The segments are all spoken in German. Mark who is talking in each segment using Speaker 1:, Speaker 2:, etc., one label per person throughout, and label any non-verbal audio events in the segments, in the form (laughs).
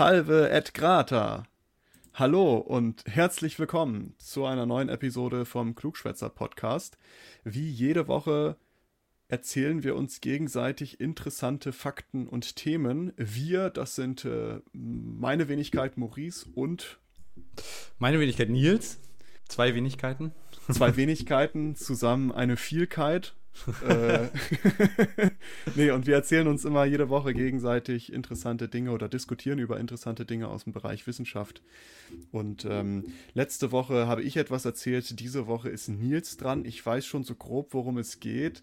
Speaker 1: Salve et grata. Hallo und herzlich willkommen zu einer neuen Episode vom Klugschwätzer Podcast. Wie jede Woche erzählen wir uns gegenseitig interessante Fakten und Themen. Wir, das sind äh, meine Wenigkeit Maurice und
Speaker 2: meine Wenigkeit Nils. Zwei Wenigkeiten.
Speaker 1: Zwei (laughs) Wenigkeiten, zusammen eine Vielkeit äh, (laughs) nee, und wir erzählen uns immer jede Woche gegenseitig interessante Dinge oder diskutieren über interessante Dinge aus dem Bereich Wissenschaft. Und ähm, letzte Woche habe ich etwas erzählt, diese Woche ist Nils dran. Ich weiß schon so grob, worum es geht.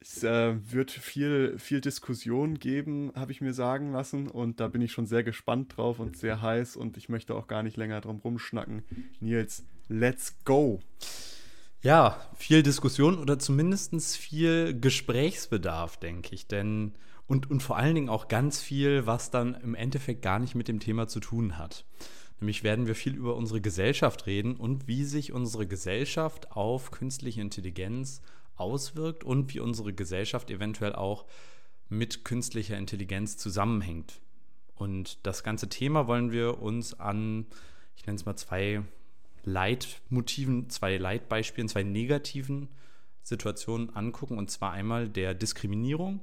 Speaker 1: Es äh, wird viel, viel Diskussion geben, habe ich mir sagen lassen. Und da bin ich schon sehr gespannt drauf und sehr heiß. Und ich möchte auch gar nicht länger drum rumschnacken. Nils, let's go!
Speaker 2: Ja, viel Diskussion oder zumindest viel Gesprächsbedarf, denke ich. Denn und, und vor allen Dingen auch ganz viel, was dann im Endeffekt gar nicht mit dem Thema zu tun hat. Nämlich werden wir viel über unsere Gesellschaft reden und wie sich unsere Gesellschaft auf künstliche Intelligenz auswirkt und wie unsere Gesellschaft eventuell auch mit künstlicher Intelligenz zusammenhängt. Und das ganze Thema wollen wir uns an, ich nenne es mal zwei Leitmotiven, zwei Leitbeispielen, zwei negativen Situationen angucken. Und zwar einmal der Diskriminierung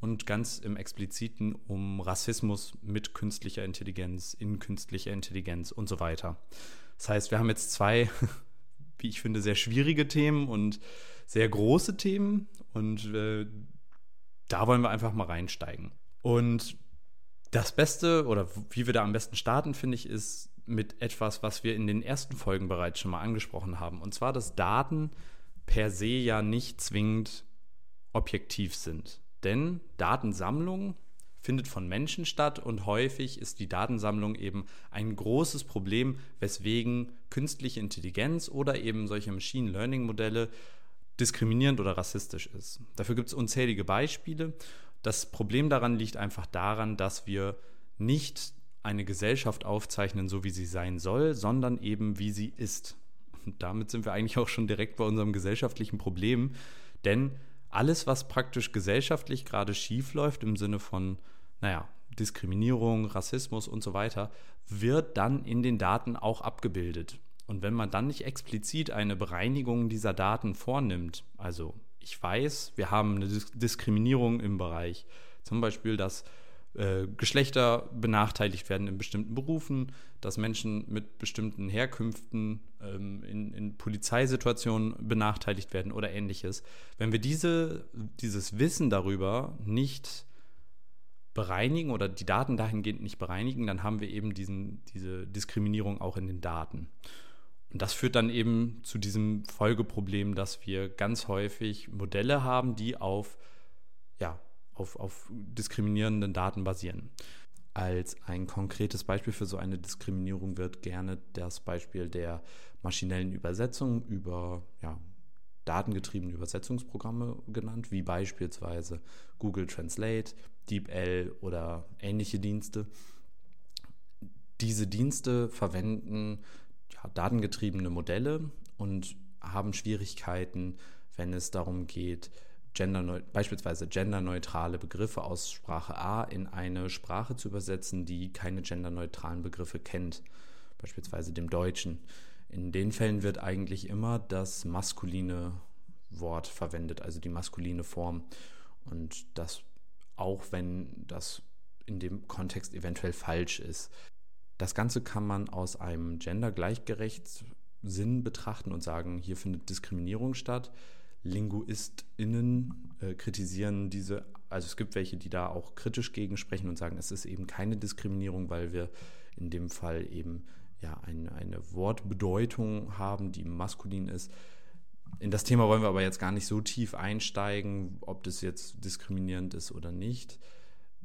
Speaker 2: und ganz im Expliziten um Rassismus mit künstlicher Intelligenz, in künstlicher Intelligenz und so weiter. Das heißt, wir haben jetzt zwei, (laughs) wie ich finde, sehr schwierige Themen und sehr große Themen. Und äh, da wollen wir einfach mal reinsteigen. Und das Beste oder wie wir da am besten starten, finde ich, ist mit etwas, was wir in den ersten Folgen bereits schon mal angesprochen haben. Und zwar, dass Daten per se ja nicht zwingend objektiv sind. Denn Datensammlung findet von Menschen statt und häufig ist die Datensammlung eben ein großes Problem, weswegen künstliche Intelligenz oder eben solche Machine Learning Modelle diskriminierend oder rassistisch ist. Dafür gibt es unzählige Beispiele. Das Problem daran liegt einfach daran, dass wir nicht eine Gesellschaft aufzeichnen, so wie sie sein soll, sondern eben wie sie ist. Und damit sind wir eigentlich auch schon direkt bei unserem gesellschaftlichen Problem, denn alles, was praktisch gesellschaftlich gerade schief läuft, im Sinne von, naja, Diskriminierung, Rassismus und so weiter, wird dann in den Daten auch abgebildet. Und wenn man dann nicht explizit eine Bereinigung dieser Daten vornimmt, also ich weiß, wir haben eine Diskriminierung im Bereich, zum Beispiel, dass äh, Geschlechter benachteiligt werden in bestimmten Berufen, dass Menschen mit bestimmten Herkünften ähm, in, in, Polizeisituationen benachteiligt werden oder ähnliches. Wenn wir diese, dieses Wissen darüber nicht bereinigen oder die Daten dahingehend nicht bereinigen, dann haben wir eben diesen, diese Diskriminierung auch in den Daten. Und das führt dann eben zu diesem Folgeproblem, dass wir ganz häufig Modelle haben, die auf ja, auf, auf diskriminierenden Daten basieren. Als ein konkretes Beispiel für so eine Diskriminierung wird gerne das Beispiel der maschinellen Übersetzung über ja, datengetriebene Übersetzungsprogramme genannt, wie beispielsweise Google Translate, DeepL oder ähnliche Dienste. Diese Dienste verwenden ja, datengetriebene Modelle und haben Schwierigkeiten, wenn es darum geht, gender beispielsweise genderneutrale Begriffe aus Sprache A in eine Sprache zu übersetzen, die keine genderneutralen Begriffe kennt, beispielsweise dem Deutschen. In den Fällen wird eigentlich immer das maskuline Wort verwendet, also die maskuline Form. Und das auch wenn das in dem Kontext eventuell falsch ist. Das Ganze kann man aus einem gendergleichgerecht Sinn betrachten und sagen, hier findet Diskriminierung statt. LinguistInnen äh, kritisieren diese, also es gibt welche, die da auch kritisch gegen sprechen und sagen, es ist eben keine Diskriminierung, weil wir in dem Fall eben ja eine, eine Wortbedeutung haben, die maskulin ist. In das Thema wollen wir aber jetzt gar nicht so tief einsteigen, ob das jetzt diskriminierend ist oder nicht.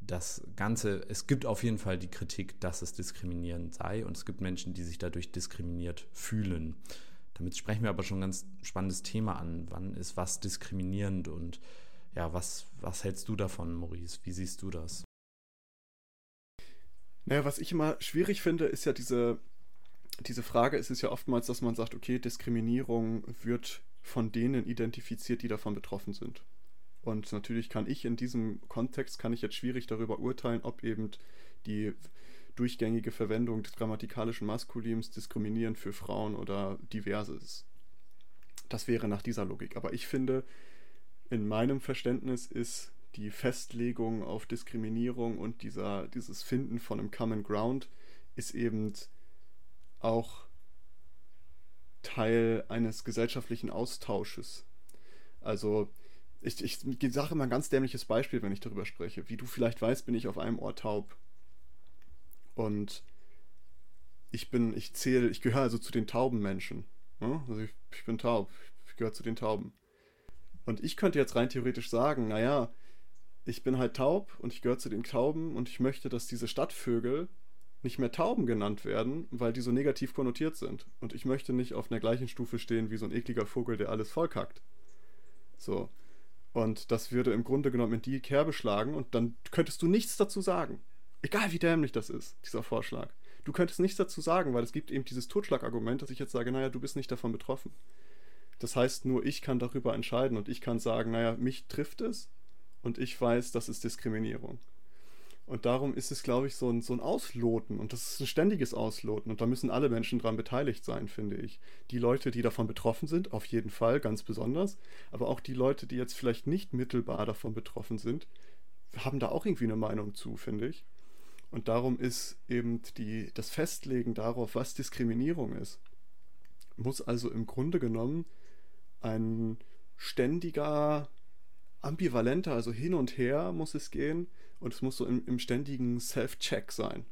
Speaker 2: Das Ganze, es gibt auf jeden Fall die Kritik, dass es diskriminierend sei und es gibt Menschen, die sich dadurch diskriminiert fühlen. Damit sprechen wir aber schon ein ganz spannendes Thema an. Wann ist was diskriminierend und ja, was, was hältst du davon, Maurice? Wie siehst du das?
Speaker 1: Naja, was ich immer schwierig finde, ist ja diese, diese Frage, es ist ja oftmals, dass man sagt, okay, Diskriminierung wird von denen identifiziert, die davon betroffen sind. Und natürlich kann ich in diesem Kontext, kann ich jetzt schwierig darüber urteilen, ob eben die durchgängige Verwendung des grammatikalischen Maskulins diskriminierend für Frauen oder divers ist. Das wäre nach dieser Logik. Aber ich finde, in meinem Verständnis ist die Festlegung auf Diskriminierung und dieser, dieses Finden von einem Common Ground ist eben auch Teil eines gesellschaftlichen Austausches. Also ich, ich, ich sage immer ein ganz dämliches Beispiel, wenn ich darüber spreche. Wie du vielleicht weißt, bin ich auf einem Ohr taub. Und ich bin, ich zähle, ich gehöre also zu den tauben Menschen. Ne? Also ich, ich bin taub, ich gehöre zu den Tauben. Und ich könnte jetzt rein theoretisch sagen, naja, ich bin halt taub und ich gehöre zu den Tauben und ich möchte, dass diese Stadtvögel nicht mehr Tauben genannt werden, weil die so negativ konnotiert sind. Und ich möchte nicht auf einer gleichen Stufe stehen wie so ein ekliger Vogel, der alles vollkackt. So. Und das würde im Grunde genommen in die Kerbe schlagen und dann könntest du nichts dazu sagen. Egal wie dämlich das ist, dieser Vorschlag. Du könntest nichts dazu sagen, weil es gibt eben dieses Totschlagargument, dass ich jetzt sage, naja, du bist nicht davon betroffen. Das heißt, nur ich kann darüber entscheiden und ich kann sagen, naja, mich trifft es und ich weiß, das ist Diskriminierung. Und darum ist es, glaube ich, so ein, so ein Ausloten. Und das ist ein ständiges Ausloten. Und da müssen alle Menschen dran beteiligt sein, finde ich. Die Leute, die davon betroffen sind, auf jeden Fall, ganz besonders. Aber auch die Leute, die jetzt vielleicht nicht mittelbar davon betroffen sind, haben da auch irgendwie eine Meinung zu, finde ich. Und darum ist eben die, das Festlegen darauf, was Diskriminierung ist, muss also im Grunde genommen ein ständiger, ambivalenter, also hin und her muss es gehen und es muss so im, im ständigen Self-Check sein.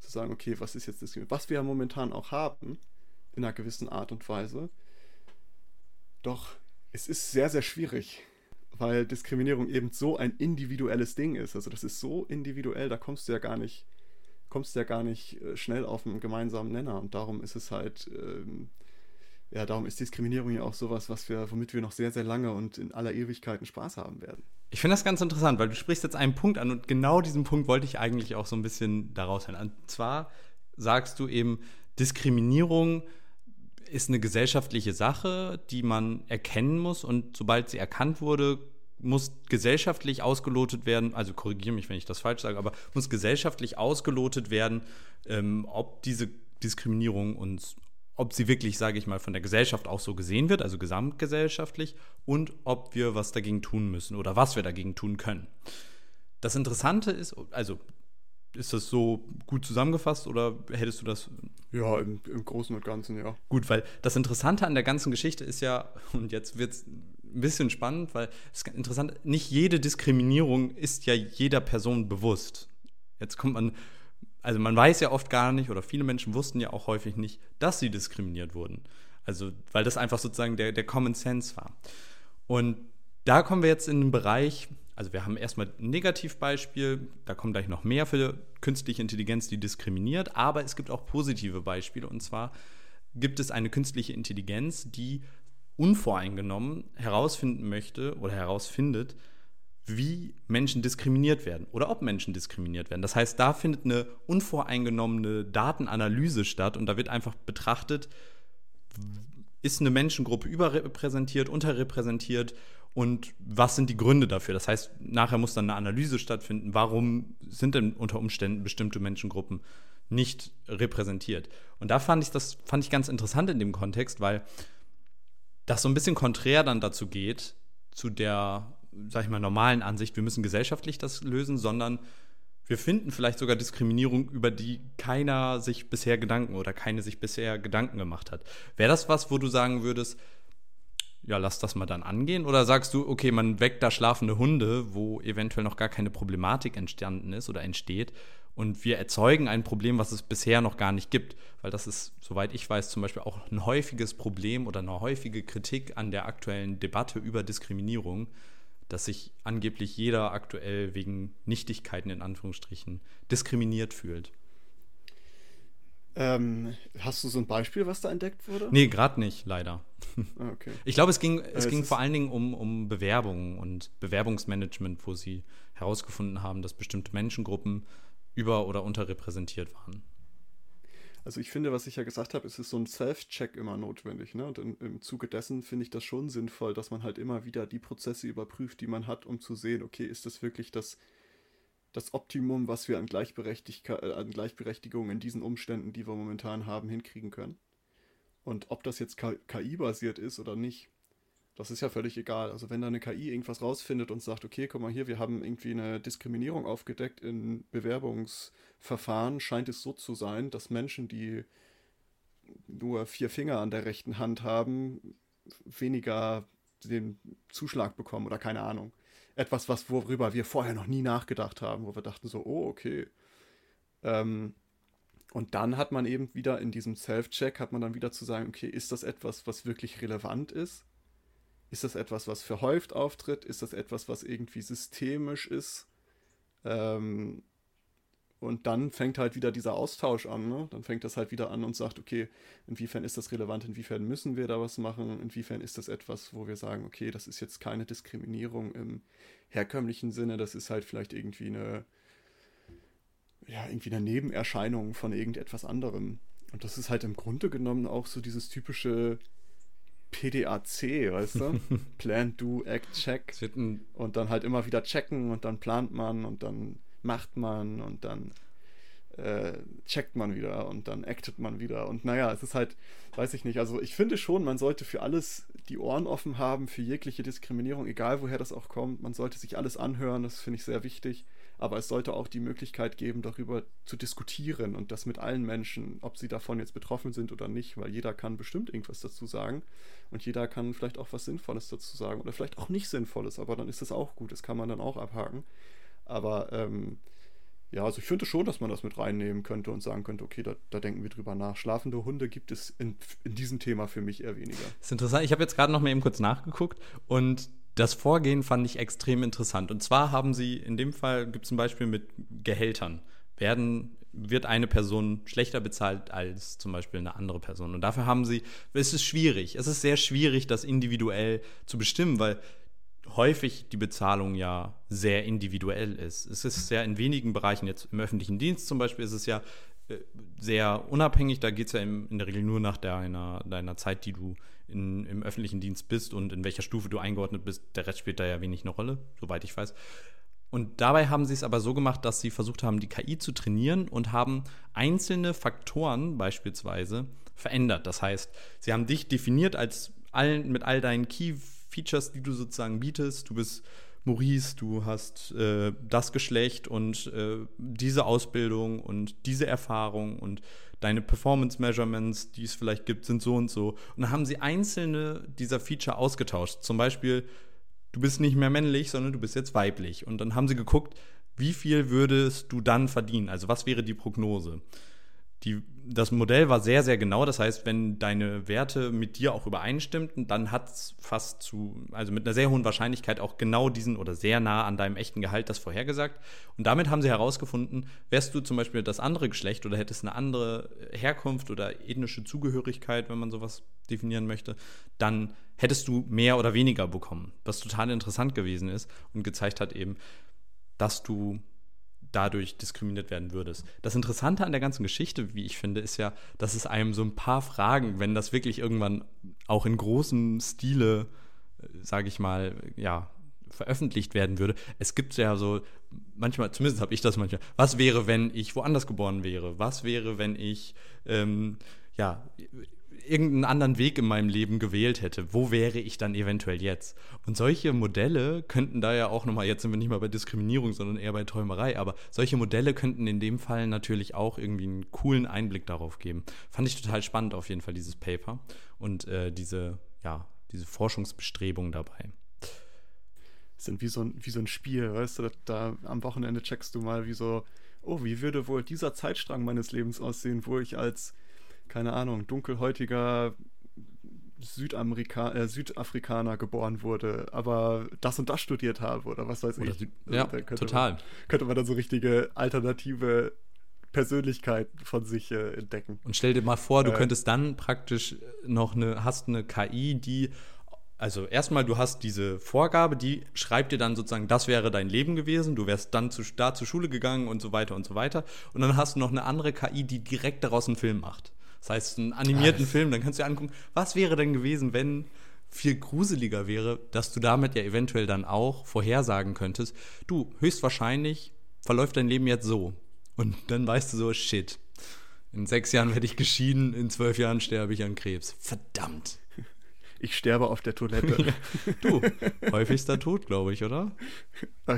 Speaker 1: Zu sagen, okay, was ist jetzt Diskriminierung? Was wir ja momentan auch haben, in einer gewissen Art und Weise. Doch es ist sehr, sehr schwierig, weil Diskriminierung eben so ein individuelles Ding ist. Also das ist so individuell, da kommst du ja gar nicht, kommst ja gar nicht äh, schnell auf einen gemeinsamen Nenner. Und darum ist es halt ähm, ja, darum ist Diskriminierung ja auch sowas, was wir, womit wir noch sehr, sehr lange und in aller Ewigkeit Spaß haben werden.
Speaker 2: Ich finde das ganz interessant, weil du sprichst jetzt einen Punkt an und genau diesen Punkt wollte ich eigentlich auch so ein bisschen daraus hören. Und zwar sagst du eben, Diskriminierung ist eine gesellschaftliche Sache, die man erkennen muss und sobald sie erkannt wurde, muss gesellschaftlich ausgelotet werden, also korrigiere mich, wenn ich das falsch sage, aber muss gesellschaftlich ausgelotet werden, ähm, ob diese Diskriminierung uns ob sie wirklich, sage ich mal, von der Gesellschaft auch so gesehen wird, also gesamtgesellschaftlich, und ob wir was dagegen tun müssen oder was wir dagegen tun können. Das Interessante ist, also ist das so gut zusammengefasst oder hättest du das?
Speaker 1: Ja, im, im Großen und Ganzen, ja.
Speaker 2: Gut, weil das Interessante an der ganzen Geschichte ist ja, und jetzt wird es ein bisschen spannend, weil es ist interessant, nicht jede Diskriminierung ist ja jeder Person bewusst. Jetzt kommt man also man weiß ja oft gar nicht, oder viele Menschen wussten ja auch häufig nicht, dass sie diskriminiert wurden. Also, weil das einfach sozusagen der, der Common Sense war. Und da kommen wir jetzt in den Bereich, also wir haben erstmal ein Negativbeispiel, da kommen gleich noch mehr für künstliche Intelligenz, die diskriminiert, aber es gibt auch positive Beispiele. Und zwar gibt es eine künstliche Intelligenz, die unvoreingenommen herausfinden möchte oder herausfindet, wie Menschen diskriminiert werden oder ob Menschen diskriminiert werden. Das heißt, da findet eine unvoreingenommene Datenanalyse statt und da wird einfach betrachtet, ist eine Menschengruppe überrepräsentiert, unterrepräsentiert und was sind die Gründe dafür? Das heißt, nachher muss dann eine Analyse stattfinden, warum sind denn unter Umständen bestimmte Menschengruppen nicht repräsentiert? Und da fand ich das fand ich ganz interessant in dem Kontext, weil das so ein bisschen konträr dann dazu geht, zu der sag ich mal, normalen Ansicht, wir müssen gesellschaftlich das lösen, sondern wir finden vielleicht sogar Diskriminierung, über die keiner sich bisher Gedanken oder keine sich bisher Gedanken gemacht hat. Wäre das was, wo du sagen würdest, ja, lass das mal dann angehen? Oder sagst du, okay, man weckt da schlafende Hunde, wo eventuell noch gar keine Problematik entstanden ist oder entsteht und wir erzeugen ein Problem, was es bisher noch gar nicht gibt? Weil das ist, soweit ich weiß, zum Beispiel auch ein häufiges Problem oder eine häufige Kritik an der aktuellen Debatte über Diskriminierung, dass sich angeblich jeder aktuell wegen Nichtigkeiten in Anführungsstrichen diskriminiert fühlt.
Speaker 1: Ähm, hast du so ein Beispiel, was da entdeckt wurde?
Speaker 2: Nee, gerade nicht, leider.
Speaker 1: Ah, (laughs) okay.
Speaker 2: Ich glaube, es ging, es äh, ging vor allen Dingen um, um Bewerbungen und Bewerbungsmanagement, wo sie herausgefunden haben, dass bestimmte Menschengruppen über- oder unterrepräsentiert waren.
Speaker 1: Also ich finde, was ich ja gesagt habe, es ist so ein Self-Check immer notwendig. Ne? Und in, im Zuge dessen finde ich das schon sinnvoll, dass man halt immer wieder die Prozesse überprüft, die man hat, um zu sehen, okay, ist das wirklich das das Optimum, was wir an, Gleichberechtigkeit, äh, an Gleichberechtigung in diesen Umständen, die wir momentan haben, hinkriegen können. Und ob das jetzt KI-basiert ist oder nicht, das ist ja völlig egal. Also wenn da eine KI irgendwas rausfindet und sagt, okay, guck mal hier, wir haben irgendwie eine Diskriminierung aufgedeckt in Bewerbungsverfahren, scheint es so zu sein, dass Menschen, die nur vier Finger an der rechten Hand haben, weniger den Zuschlag bekommen oder keine Ahnung etwas, was, worüber wir vorher noch nie nachgedacht haben, wo wir dachten so, oh, okay. Ähm, und dann hat man eben wieder in diesem Self-Check, hat man dann wieder zu sagen, okay, ist das etwas, was wirklich relevant ist? Ist das etwas, was verhäuft auftritt? Ist das etwas, was irgendwie systemisch ist? Ähm, und dann fängt halt wieder dieser Austausch an. Ne? Dann fängt das halt wieder an und sagt, okay, inwiefern ist das relevant, inwiefern müssen wir da was machen, inwiefern ist das etwas, wo wir sagen, okay, das ist jetzt keine Diskriminierung im herkömmlichen Sinne, das ist halt vielleicht irgendwie eine, ja, irgendwie eine Nebenerscheinung von irgendetwas anderem. Und das ist halt im Grunde genommen auch so dieses typische PDAC, weißt du? (laughs) Plan, Do, Act, Check. Und dann halt immer wieder checken und dann plant man und dann macht man und dann äh, checkt man wieder und dann actet man wieder. Und naja, es ist halt, weiß ich nicht, also ich finde schon, man sollte für alles die Ohren offen haben, für jegliche Diskriminierung, egal woher das auch kommt. Man sollte sich alles anhören, das finde ich sehr wichtig. Aber es sollte auch die Möglichkeit geben, darüber zu diskutieren und das mit allen Menschen, ob sie davon jetzt betroffen sind oder nicht, weil jeder kann bestimmt irgendwas dazu sagen und jeder kann vielleicht auch was Sinnvolles dazu sagen oder vielleicht auch nicht Sinnvolles, aber dann ist das auch gut, das kann man dann auch abhaken. Aber ähm, ja, also ich finde schon, dass man das mit reinnehmen könnte und sagen könnte, okay, da, da denken wir drüber nach. Schlafende Hunde gibt es in, in diesem Thema für mich eher weniger.
Speaker 2: Das ist interessant. Ich habe jetzt gerade noch mal eben kurz nachgeguckt und das Vorgehen fand ich extrem interessant. Und zwar haben sie, in dem Fall gibt es ein Beispiel mit Gehältern. Werden, wird eine Person schlechter bezahlt als zum Beispiel eine andere Person. Und dafür haben sie, es ist schwierig, es ist sehr schwierig, das individuell zu bestimmen, weil häufig die Bezahlung ja sehr individuell ist. Es ist ja in wenigen Bereichen, jetzt im öffentlichen Dienst zum Beispiel, ist es ja äh, sehr unabhängig. Da geht es ja in der Regel nur nach deiner, deiner Zeit, die du in, im öffentlichen Dienst bist und in welcher Stufe du eingeordnet bist. Der Rest spielt da ja wenig eine Rolle, soweit ich weiß. Und dabei haben sie es aber so gemacht, dass sie versucht haben, die KI zu trainieren und haben einzelne Faktoren beispielsweise verändert. Das heißt, sie haben dich definiert als allen, mit all deinen Key Features, die du sozusagen bietest. Du bist Maurice, du hast äh, das Geschlecht und äh, diese Ausbildung und diese Erfahrung und deine Performance Measurements, die es vielleicht gibt, sind so und so. Und dann haben sie einzelne dieser Feature ausgetauscht. Zum Beispiel, du bist nicht mehr männlich, sondern du bist jetzt weiblich. Und dann haben sie geguckt, wie viel würdest du dann verdienen? Also was wäre die Prognose? Die, das Modell war sehr, sehr genau. Das heißt, wenn deine Werte mit dir auch übereinstimmten, dann hat es fast zu, also mit einer sehr hohen Wahrscheinlichkeit auch genau diesen oder sehr nah an deinem echten Gehalt das vorhergesagt. Und damit haben sie herausgefunden, wärst du zum Beispiel das andere Geschlecht oder hättest eine andere Herkunft oder ethnische Zugehörigkeit, wenn man sowas definieren möchte, dann hättest du mehr oder weniger bekommen. Was total interessant gewesen ist und gezeigt hat eben, dass du dadurch diskriminiert werden würdest. Das Interessante an der ganzen Geschichte, wie ich finde, ist ja, dass es einem so ein paar Fragen, wenn das wirklich irgendwann auch in großem Stile, äh, sage ich mal, ja, veröffentlicht werden würde. Es gibt ja so, manchmal, zumindest habe ich das manchmal, was wäre, wenn ich woanders geboren wäre? Was wäre, wenn ich, ähm, ja, irgendeinen anderen Weg in meinem Leben gewählt hätte, wo wäre ich dann eventuell jetzt? Und solche Modelle könnten da ja auch nochmal, jetzt sind wir nicht mal bei Diskriminierung, sondern eher bei Träumerei, aber solche Modelle könnten in dem Fall natürlich auch irgendwie einen coolen Einblick darauf geben. Fand ich total spannend auf jeden Fall, dieses Paper und äh, diese, ja, diese Forschungsbestrebungen dabei.
Speaker 1: Sind wie so ein, wie so ein Spiel, weißt du, da am Wochenende checkst du mal, wie so, oh, wie würde wohl dieser Zeitstrang meines Lebens aussehen, wo ich als keine Ahnung, dunkelhäutiger Südamerika äh, Südafrikaner geboren wurde, aber das und das studiert habe oder was weiß oder ich.
Speaker 2: Ja, könnte total.
Speaker 1: Man, könnte man dann so richtige alternative Persönlichkeit von sich äh, entdecken.
Speaker 2: Und stell dir mal vor, du äh, könntest dann praktisch noch eine, hast eine KI, die also erstmal, du hast diese Vorgabe, die schreibt dir dann sozusagen, das wäre dein Leben gewesen, du wärst dann zu, da zur Schule gegangen und so weiter und so weiter. Und dann hast du noch eine andere KI, die direkt daraus einen Film macht. Das heißt, einen animierten Alles. Film, dann kannst du dir angucken, was wäre denn gewesen, wenn viel gruseliger wäre, dass du damit ja eventuell dann auch vorhersagen könntest, du, höchstwahrscheinlich verläuft dein Leben jetzt so. Und dann weißt du so, shit. In sechs Jahren werde ich geschieden, in zwölf Jahren sterbe ich an Krebs. Verdammt
Speaker 1: ich sterbe auf der Toilette. (laughs)
Speaker 2: du, häufigster Tod, glaube ich, oder?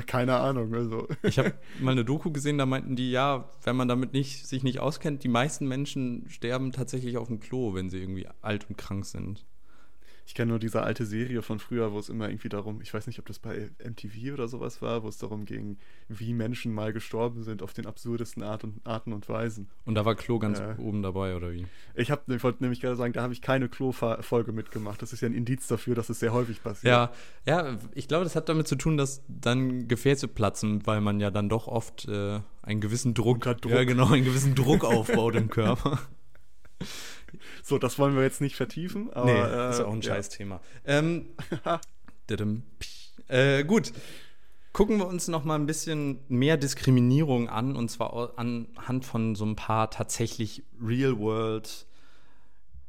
Speaker 1: Keine Ahnung. Also.
Speaker 2: Ich habe mal eine Doku gesehen, da meinten die, ja, wenn man damit nicht, sich nicht auskennt, die meisten Menschen sterben tatsächlich auf dem Klo, wenn sie irgendwie alt und krank sind.
Speaker 1: Ich kenne nur diese alte Serie von früher, wo es immer irgendwie darum, ich weiß nicht, ob das bei MTV oder sowas war, wo es darum ging, wie Menschen mal gestorben sind auf den absurdesten Art und, Arten und Weisen.
Speaker 2: Und da war Klo ganz äh, oben dabei, oder wie?
Speaker 1: Ich, hab, ich wollte nämlich gerade sagen, da habe ich keine Klo-Folge mitgemacht. Das ist ja ein Indiz dafür, dass es sehr häufig passiert.
Speaker 2: Ja, ja, ich glaube, das hat damit zu tun, dass dann Gefäße platzen, weil man ja dann doch oft äh, einen gewissen Druck, Druck, ja genau, einen gewissen Druck aufbaut im Körper. (laughs) (laughs)
Speaker 1: So, das wollen wir jetzt nicht vertiefen. Aber,
Speaker 2: nee, äh, ist auch ein scheiß Thema. Ähm, (laughs) äh, gut. Gucken wir uns noch mal ein bisschen mehr Diskriminierung an und zwar anhand von so ein paar tatsächlich Real-World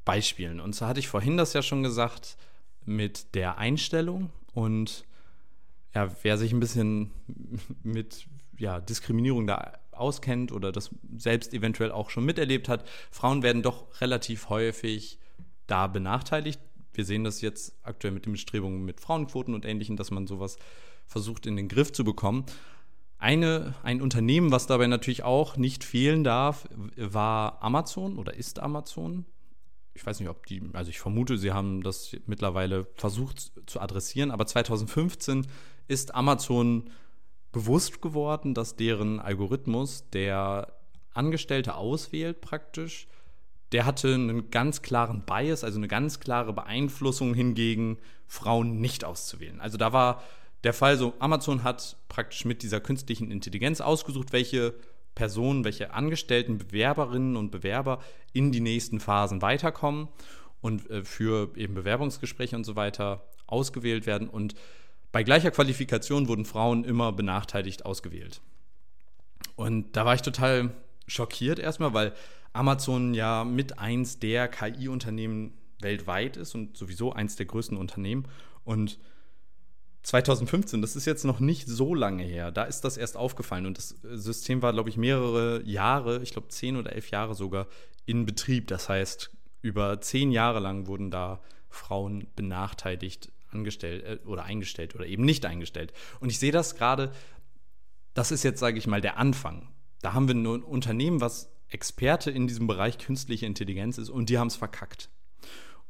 Speaker 2: Beispielen. Und zwar hatte ich vorhin das ja schon gesagt mit der Einstellung und ja, wer sich ein bisschen (laughs) mit ja, Diskriminierung da auskennt oder das selbst eventuell auch schon miterlebt hat, Frauen werden doch relativ häufig da benachteiligt. Wir sehen das jetzt aktuell mit den Bestrebungen mit Frauenquoten und Ähnlichem, dass man sowas versucht in den Griff zu bekommen. Eine, ein Unternehmen, was dabei natürlich auch nicht fehlen darf, war Amazon oder ist Amazon. Ich weiß nicht, ob die, also ich vermute, sie haben das mittlerweile versucht zu adressieren, aber 2015 ist Amazon bewusst geworden, dass deren Algorithmus, der Angestellte auswählt praktisch, der hatte einen ganz klaren Bias, also eine ganz klare Beeinflussung hingegen, Frauen nicht auszuwählen. Also da war der Fall so, Amazon hat praktisch mit dieser künstlichen Intelligenz ausgesucht, welche Personen, welche Angestellten, Bewerberinnen und Bewerber in die nächsten Phasen weiterkommen und äh, für eben Bewerbungsgespräche und so weiter ausgewählt werden. Und bei gleicher Qualifikation wurden Frauen immer benachteiligt ausgewählt. Und da war ich total schockiert erstmal, weil Amazon ja mit eins der KI-Unternehmen weltweit ist und sowieso eins der größten Unternehmen. Und 2015, das ist jetzt noch nicht so lange her, da ist das erst aufgefallen. Und das System war, glaube ich, mehrere Jahre, ich glaube zehn oder elf Jahre sogar, in Betrieb. Das heißt, über zehn Jahre lang wurden da Frauen benachteiligt angestellt äh, oder eingestellt oder eben nicht eingestellt. Und ich sehe das gerade, das ist jetzt, sage ich mal, der Anfang. Da haben wir ein Unternehmen, was Experte in diesem Bereich künstliche Intelligenz ist und die haben es verkackt.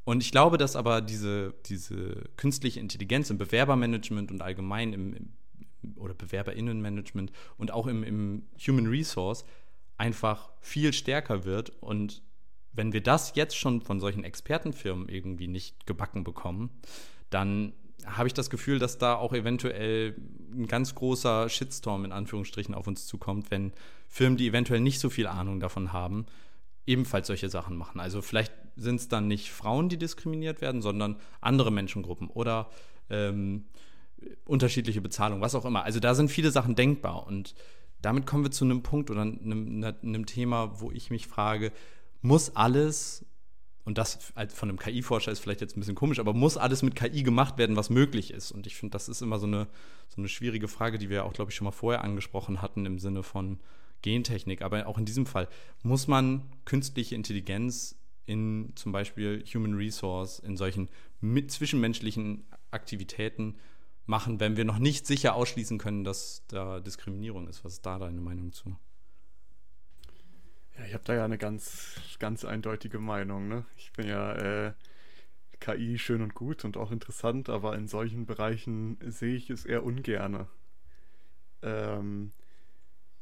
Speaker 2: Und ich glaube, dass aber diese, diese künstliche Intelligenz im Bewerbermanagement und allgemein im, im oder Bewerberinnenmanagement und auch im, im Human Resource einfach viel stärker wird. Und wenn wir das jetzt schon von solchen Expertenfirmen irgendwie nicht gebacken bekommen, dann habe ich das Gefühl, dass da auch eventuell ein ganz großer Shitstorm in Anführungsstrichen auf uns zukommt, wenn Firmen, die eventuell nicht so viel Ahnung davon haben, ebenfalls solche Sachen machen. Also vielleicht sind es dann nicht Frauen, die diskriminiert werden, sondern andere Menschengruppen oder ähm, unterschiedliche Bezahlung, was auch immer. Also da sind viele Sachen denkbar und damit kommen wir zu einem Punkt oder einem, einem Thema, wo ich mich frage, muss alles und das von einem KI-Forscher ist vielleicht jetzt ein bisschen komisch, aber muss alles mit KI gemacht werden, was möglich ist? Und ich finde, das ist immer so eine, so eine schwierige Frage, die wir auch, glaube ich, schon mal vorher angesprochen hatten im Sinne von Gentechnik. Aber auch in diesem Fall muss man künstliche Intelligenz in zum Beispiel Human Resource, in solchen zwischenmenschlichen Aktivitäten machen, wenn wir noch nicht sicher ausschließen können, dass da Diskriminierung ist. Was ist da deine Meinung zu?
Speaker 1: Ja, ich habe da ja eine ganz, ganz eindeutige Meinung. Ne? Ich bin ja äh, KI schön und gut und auch interessant, aber in solchen Bereichen sehe ich es eher ungerne. Ähm,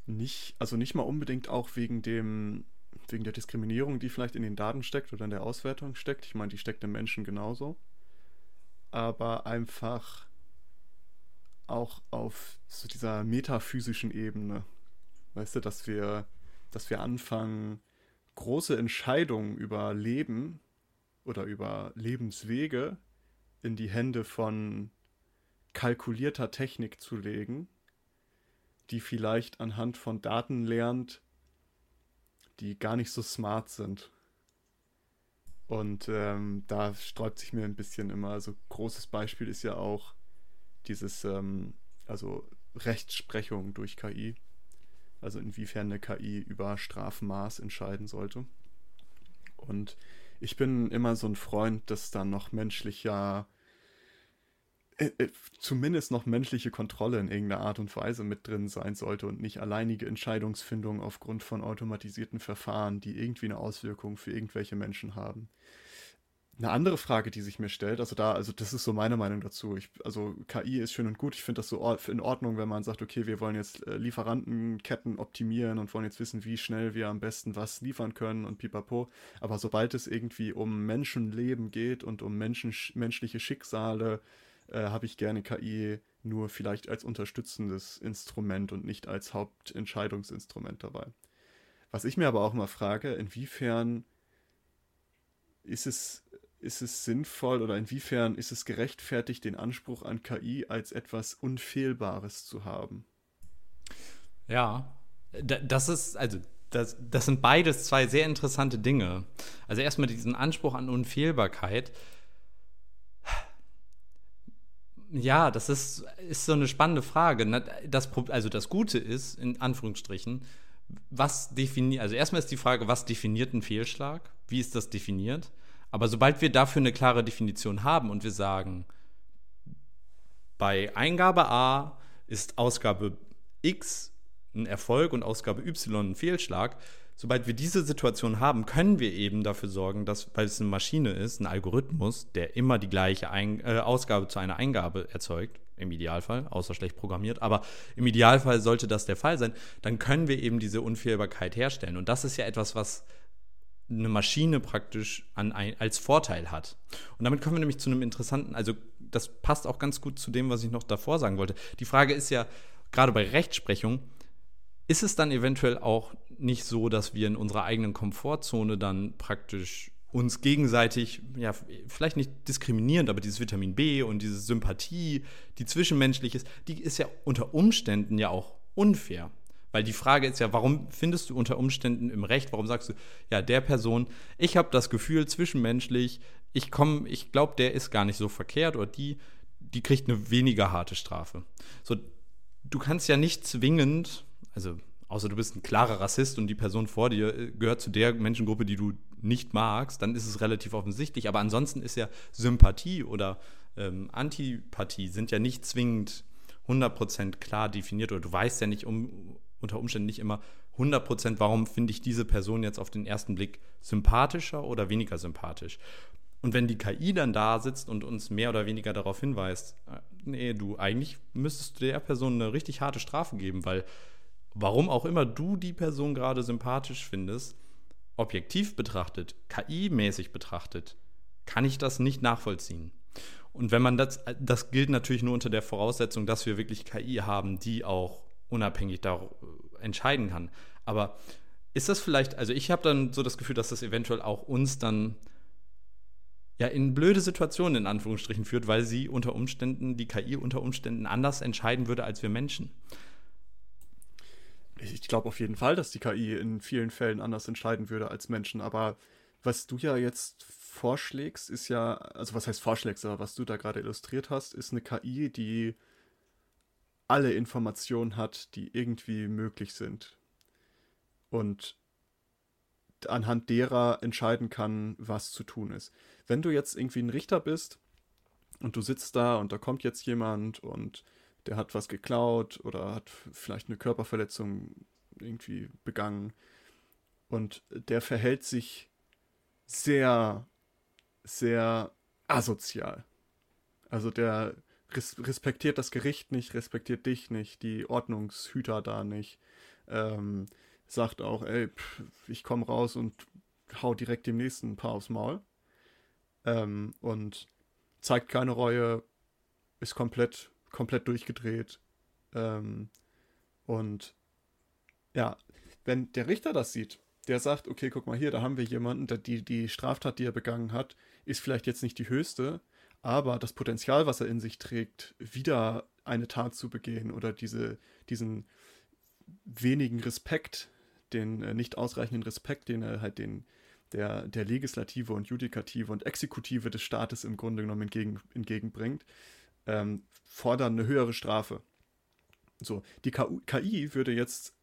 Speaker 1: nicht, also nicht mal unbedingt auch wegen dem, wegen der Diskriminierung, die vielleicht in den Daten steckt oder in der Auswertung steckt. Ich meine, die steckt im Menschen genauso. Aber einfach auch auf so dieser metaphysischen Ebene. Weißt du, dass wir, dass wir anfangen, große Entscheidungen über Leben oder über Lebenswege in die Hände von kalkulierter Technik zu legen, die vielleicht anhand von Daten lernt, die gar nicht so smart sind. Und ähm, da sträubt sich mir ein bisschen immer. Also großes Beispiel ist ja auch dieses, ähm, also Rechtsprechung durch KI. Also inwiefern eine KI über Strafmaß entscheiden sollte. Und ich bin immer so ein Freund, dass da noch menschlicher, äh, äh, zumindest noch menschliche Kontrolle in irgendeiner Art und Weise mit drin sein sollte und nicht alleinige Entscheidungsfindung aufgrund von automatisierten Verfahren, die irgendwie eine Auswirkung für irgendwelche Menschen haben. Eine andere Frage, die sich mir stellt, also da, also das ist so meine Meinung dazu. Ich, also KI ist schön und gut. Ich finde das so in Ordnung, wenn man sagt, okay, wir wollen jetzt äh, Lieferantenketten optimieren und wollen jetzt wissen, wie schnell wir am besten was liefern können und pipapo. Aber sobald es irgendwie um Menschenleben geht und um Menschen, menschliche Schicksale, äh, habe ich gerne KI nur vielleicht als unterstützendes Instrument und nicht als Hauptentscheidungsinstrument dabei. Was ich mir aber auch mal frage, inwiefern ist es ist es sinnvoll oder inwiefern ist es gerechtfertigt, den Anspruch an KI als etwas Unfehlbares zu haben?
Speaker 2: Ja, das ist, also das, das sind beides zwei sehr interessante Dinge. Also erstmal diesen Anspruch an Unfehlbarkeit. Ja, das ist, ist so eine spannende Frage. Das, also das Gute ist, in Anführungsstrichen, was definiert, also erstmal ist die Frage, was definiert einen Fehlschlag? Wie ist das definiert? Aber sobald wir dafür eine klare Definition haben und wir sagen, bei Eingabe A ist Ausgabe X ein Erfolg und Ausgabe Y ein Fehlschlag, sobald wir diese Situation haben, können wir eben dafür sorgen, dass, weil es eine Maschine ist, ein Algorithmus, der immer die gleiche Ein äh, Ausgabe zu einer Eingabe erzeugt, im Idealfall, außer schlecht programmiert, aber im Idealfall sollte das der Fall sein, dann können wir eben diese Unfehlbarkeit herstellen. Und das ist ja etwas, was eine Maschine praktisch an ein, als Vorteil hat. Und damit kommen wir nämlich zu einem interessanten, also das passt auch ganz gut zu dem, was ich noch davor sagen wollte. Die Frage ist ja, gerade bei Rechtsprechung, ist es dann eventuell auch nicht so, dass wir in unserer eigenen Komfortzone dann praktisch uns gegenseitig, ja, vielleicht nicht diskriminierend, aber dieses Vitamin B und diese Sympathie, die zwischenmenschlich ist, die ist ja unter Umständen ja auch unfair. Weil die Frage ist ja, warum findest du unter Umständen im Recht, warum sagst du, ja, der Person, ich habe das Gefühl zwischenmenschlich, ich komme, ich glaube, der ist gar nicht so verkehrt oder die, die kriegt eine weniger harte Strafe. So, du kannst ja nicht zwingend, also außer du bist ein klarer Rassist und die Person vor dir äh, gehört zu der Menschengruppe, die du nicht magst, dann ist es relativ offensichtlich. Aber ansonsten ist ja Sympathie oder ähm, Antipathie sind ja nicht zwingend 100% klar definiert oder du weißt ja nicht um, unter Umständen nicht immer 100% warum finde ich diese Person jetzt auf den ersten Blick sympathischer oder weniger sympathisch. Und wenn die KI dann da sitzt und uns mehr oder weniger darauf hinweist, äh, nee, du, eigentlich müsstest du der Person eine richtig harte Strafe geben, weil warum auch immer du die Person gerade sympathisch findest, objektiv betrachtet, KI-mäßig betrachtet, kann ich das nicht nachvollziehen. Und wenn man das, das gilt natürlich nur unter der Voraussetzung, dass wir wirklich KI haben, die auch unabhängig da entscheiden kann. Aber ist das vielleicht, also ich habe dann so das Gefühl, dass das eventuell auch uns dann ja in blöde Situationen in Anführungsstrichen führt, weil sie unter Umständen, die KI unter Umständen anders entscheiden würde als wir Menschen.
Speaker 1: Ich glaube auf jeden Fall, dass die KI in vielen Fällen anders entscheiden würde als Menschen, aber was du ja jetzt vorschlägst, ist ja, also was heißt vorschlägst, aber was du da gerade illustriert hast, ist eine KI, die alle Informationen hat, die irgendwie möglich sind. Und anhand derer entscheiden kann, was zu tun ist. Wenn du jetzt irgendwie ein Richter bist und du sitzt da und da kommt jetzt jemand und der hat was geklaut oder hat vielleicht eine Körperverletzung irgendwie begangen und der verhält sich sehr, sehr asozial. Also der respektiert das Gericht nicht, respektiert dich nicht, die Ordnungshüter da nicht. Ähm, sagt auch, ey, pff, ich komme raus und hau direkt dem nächsten ein paar aufs Maul. Ähm, und zeigt keine Reue, ist komplett, komplett durchgedreht. Ähm, und ja, wenn der Richter das sieht, der sagt, okay, guck mal hier, da haben wir jemanden, der, die, die Straftat, die er begangen hat, ist vielleicht jetzt nicht die höchste, aber das Potenzial, was er in sich trägt, wieder eine Tat zu begehen oder diese, diesen wenigen Respekt, den äh, nicht ausreichenden Respekt, den er halt den, der, der Legislative und Judikative und Exekutive des Staates im Grunde genommen entgegen, entgegenbringt, ähm, fordern eine höhere Strafe. So, die KI würde jetzt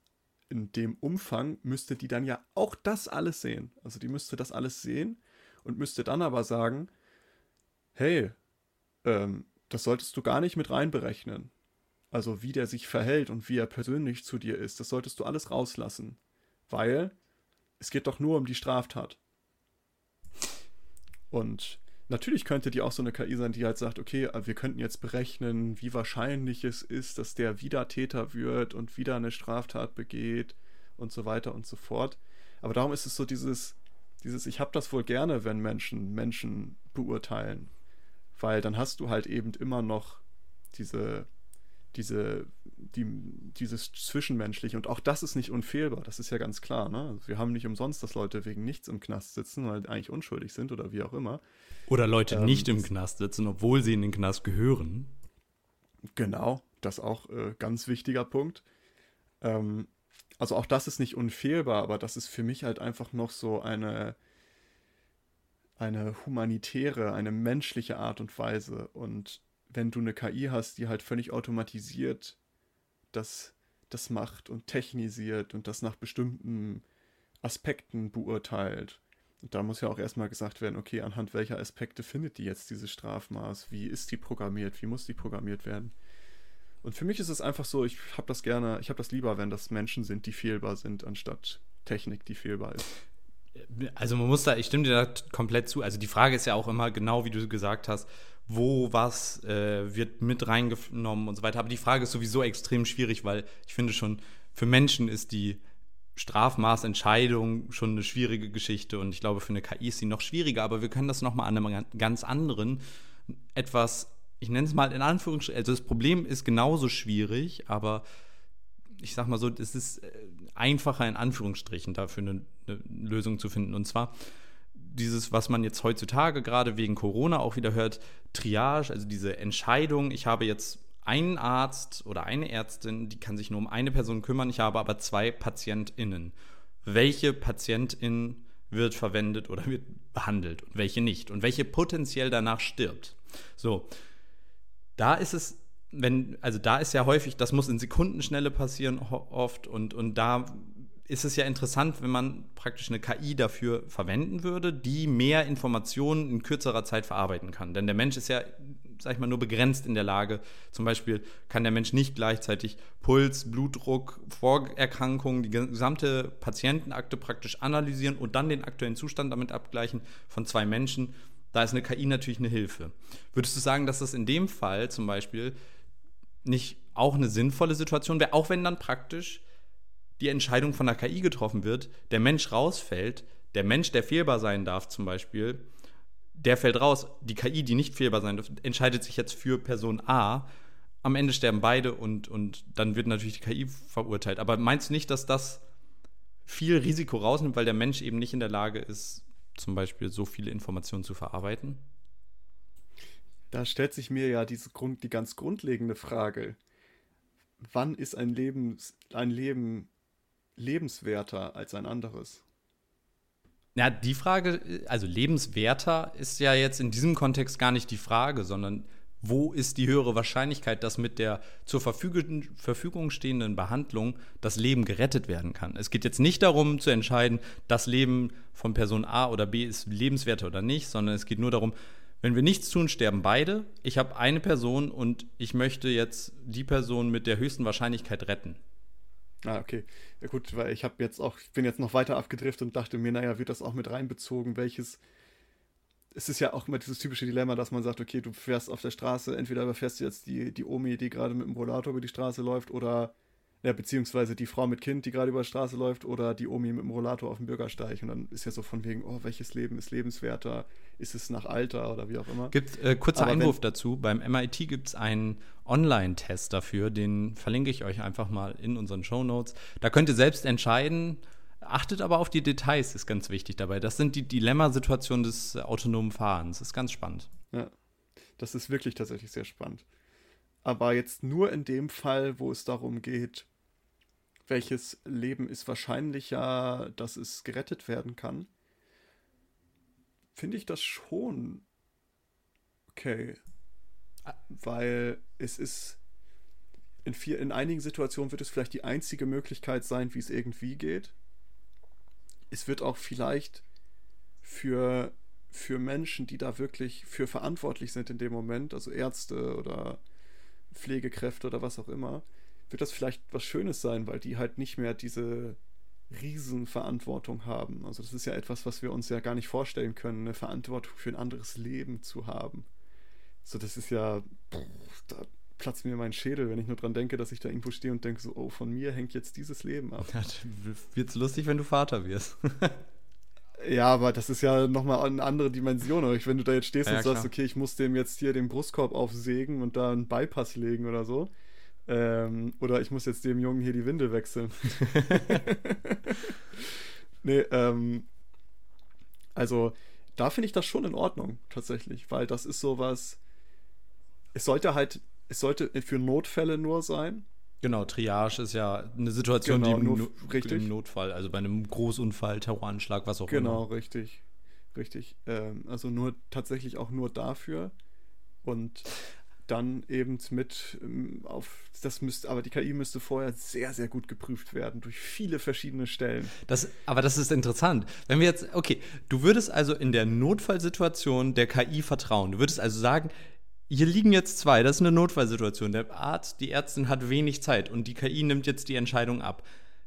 Speaker 1: in dem Umfang, müsste die dann ja auch das alles sehen. Also die müsste das alles sehen und müsste dann aber sagen, hey, ähm, das solltest du gar nicht mit reinberechnen. Also wie der sich verhält und wie er persönlich zu dir ist, das solltest du alles rauslassen. Weil es geht doch nur um die Straftat. Und natürlich könnte die auch so eine KI sein, die halt sagt, okay, wir könnten jetzt berechnen, wie wahrscheinlich es ist, dass der wieder Täter wird und wieder eine Straftat begeht und so weiter und so fort. Aber darum ist es so dieses, dieses, ich habe das wohl gerne, wenn Menschen Menschen beurteilen weil dann hast du halt eben immer noch diese, diese, die, dieses Zwischenmenschliche und auch das ist nicht unfehlbar, das ist ja ganz klar. Ne? Also wir haben nicht umsonst, dass Leute wegen nichts im Knast sitzen, weil eigentlich unschuldig sind oder wie auch immer.
Speaker 2: Oder Leute ähm, nicht im Knast sitzen, obwohl sie in den Knast gehören.
Speaker 1: Genau, das auch äh, ganz wichtiger Punkt. Ähm, also auch das ist nicht unfehlbar, aber das ist für mich halt einfach noch so eine eine humanitäre, eine menschliche Art und Weise. Und wenn du eine KI hast, die halt völlig automatisiert das, das macht und technisiert und das nach bestimmten Aspekten beurteilt. Und da muss ja auch erstmal gesagt werden, okay, anhand welcher Aspekte findet die jetzt dieses Strafmaß? Wie ist die programmiert? Wie muss die programmiert werden? Und für mich ist es einfach so, ich habe das gerne, ich habe das lieber, wenn das Menschen sind, die fehlbar sind, anstatt Technik, die fehlbar ist.
Speaker 2: Also man muss da, ich stimme dir da komplett zu. Also die Frage ist ja auch immer genau, wie du gesagt hast, wo was äh, wird mit reingenommen und so weiter. Aber die Frage ist sowieso extrem schwierig, weil ich finde schon, für Menschen ist die Strafmaßentscheidung schon eine schwierige Geschichte und ich glaube, für eine KI ist sie noch schwieriger, aber wir können das nochmal an einem ganz anderen, etwas, ich nenne es mal in Anführungsstrichen, also das Problem ist genauso schwierig, aber ich sag mal so, es ist äh, einfacher in Anführungsstrichen dafür eine, eine Lösung zu finden. Und zwar dieses, was man jetzt heutzutage gerade wegen Corona auch wieder hört, Triage, also diese Entscheidung, ich habe jetzt einen Arzt oder eine Ärztin, die kann sich nur um eine Person kümmern, ich habe aber zwei PatientInnen. Welche Patientin wird verwendet oder wird behandelt und welche nicht und welche potenziell danach stirbt. So, da ist es wenn, also da ist ja häufig, das muss in Sekundenschnelle passieren oft und, und da ist es ja interessant, wenn man praktisch eine KI dafür verwenden würde, die mehr Informationen in kürzerer Zeit verarbeiten kann. Denn der Mensch ist ja, sag ich mal, nur begrenzt in der Lage. Zum Beispiel kann der Mensch nicht gleichzeitig Puls, Blutdruck, Vorerkrankungen, die gesamte Patientenakte praktisch analysieren und dann den aktuellen Zustand damit abgleichen von zwei Menschen. Da ist eine KI natürlich eine Hilfe. Würdest du sagen, dass das in dem Fall zum Beispiel nicht auch eine sinnvolle Situation wäre, auch wenn dann praktisch die Entscheidung von der KI getroffen wird, der Mensch rausfällt, der Mensch, der fehlbar sein darf zum Beispiel, der fällt raus, die KI, die nicht fehlbar sein darf, entscheidet sich jetzt für Person A, am Ende sterben beide und, und dann wird natürlich die KI verurteilt. Aber meinst du nicht, dass das viel Risiko rausnimmt, weil der Mensch eben nicht in der Lage ist, zum Beispiel so viele Informationen zu verarbeiten?
Speaker 1: Da stellt sich mir ja diese Grund, die ganz grundlegende Frage. Wann ist ein, Lebens, ein Leben lebenswerter als ein anderes?
Speaker 2: Ja, die Frage, also lebenswerter ist ja jetzt in diesem Kontext gar nicht die Frage, sondern wo ist die höhere Wahrscheinlichkeit, dass mit der zur Verfügung stehenden Behandlung das Leben gerettet werden kann. Es geht jetzt nicht darum zu entscheiden, das Leben von Person A oder B ist lebenswerter oder nicht, sondern es geht nur darum, wenn wir nichts tun, sterben beide. Ich habe eine Person und ich möchte jetzt die Person mit der höchsten Wahrscheinlichkeit retten.
Speaker 1: Ah, okay. Ja gut, weil ich habe jetzt auch, ich bin jetzt noch weiter abgedriftet und dachte mir, naja, wird das auch mit reinbezogen, welches es ist ja auch immer dieses typische Dilemma, dass man sagt, okay, du fährst auf der Straße, entweder überfährst du jetzt die, die Omi, die gerade mit dem Rollator über die Straße läuft, oder ja, beziehungsweise die Frau mit Kind, die gerade über die Straße läuft, oder die Omi mit dem Rollator auf dem Bürgersteig. Und dann ist ja so von wegen, oh, welches Leben ist lebenswerter? Ist es nach Alter oder wie auch immer?
Speaker 2: Gibt äh, kurzer Aber Einwurf dazu. Beim MIT gibt es einen Online-Test dafür, den verlinke ich euch einfach mal in unseren Show Notes. Da könnt ihr selbst entscheiden, Achtet aber auf die Details, ist ganz wichtig dabei. Das sind die Dilemmasituationen des autonomen Fahrens. Ist ganz spannend.
Speaker 1: Ja, das ist wirklich tatsächlich sehr spannend. Aber jetzt nur in dem Fall, wo es darum geht, welches Leben ist wahrscheinlicher, dass es gerettet werden kann, finde ich das schon okay. Weil es ist in, vier, in einigen Situationen wird es vielleicht die einzige Möglichkeit sein, wie es irgendwie geht es wird auch vielleicht für, für Menschen, die da wirklich für verantwortlich sind in dem Moment, also Ärzte oder Pflegekräfte oder was auch immer, wird das vielleicht was Schönes sein, weil die halt nicht mehr diese Riesenverantwortung haben. Also das ist ja etwas, was wir uns ja gar nicht vorstellen können, eine Verantwortung für ein anderes Leben zu haben. So, das ist ja, da platzt mir mein Schädel, wenn ich nur dran denke, dass ich da irgendwo stehe und denke so, oh, von mir hängt jetzt dieses Leben ab. Ja,
Speaker 2: wird's lustig, wenn du Vater wirst.
Speaker 1: ja, aber das ist ja nochmal eine andere Dimension. wenn du da jetzt stehst ja, und sagst, klar. okay, ich muss dem jetzt hier den Brustkorb aufsägen und da einen Bypass legen oder so. Ähm, oder ich muss jetzt dem Jungen hier die Windel wechseln. (laughs) (laughs) nee, ähm, also da finde ich das schon in Ordnung, tatsächlich, weil das ist sowas, es sollte halt es sollte für Notfälle nur sein.
Speaker 2: Genau, Triage ist ja eine Situation, genau, die im, nur, richtig. im Notfall, also bei einem Großunfall, Terroranschlag, was auch
Speaker 1: genau, immer. Genau, richtig. Richtig. Ähm, also nur tatsächlich auch nur dafür. Und dann eben mit ähm, auf das müsste aber die KI müsste vorher sehr sehr gut geprüft werden durch viele verschiedene Stellen.
Speaker 2: Das aber das ist interessant. Wenn wir jetzt okay, du würdest also in der Notfallsituation der KI vertrauen. Du würdest also sagen, hier liegen jetzt zwei, das ist eine Notfallsituation. Der Arzt, die Ärztin hat wenig Zeit und die KI nimmt jetzt die Entscheidung ab.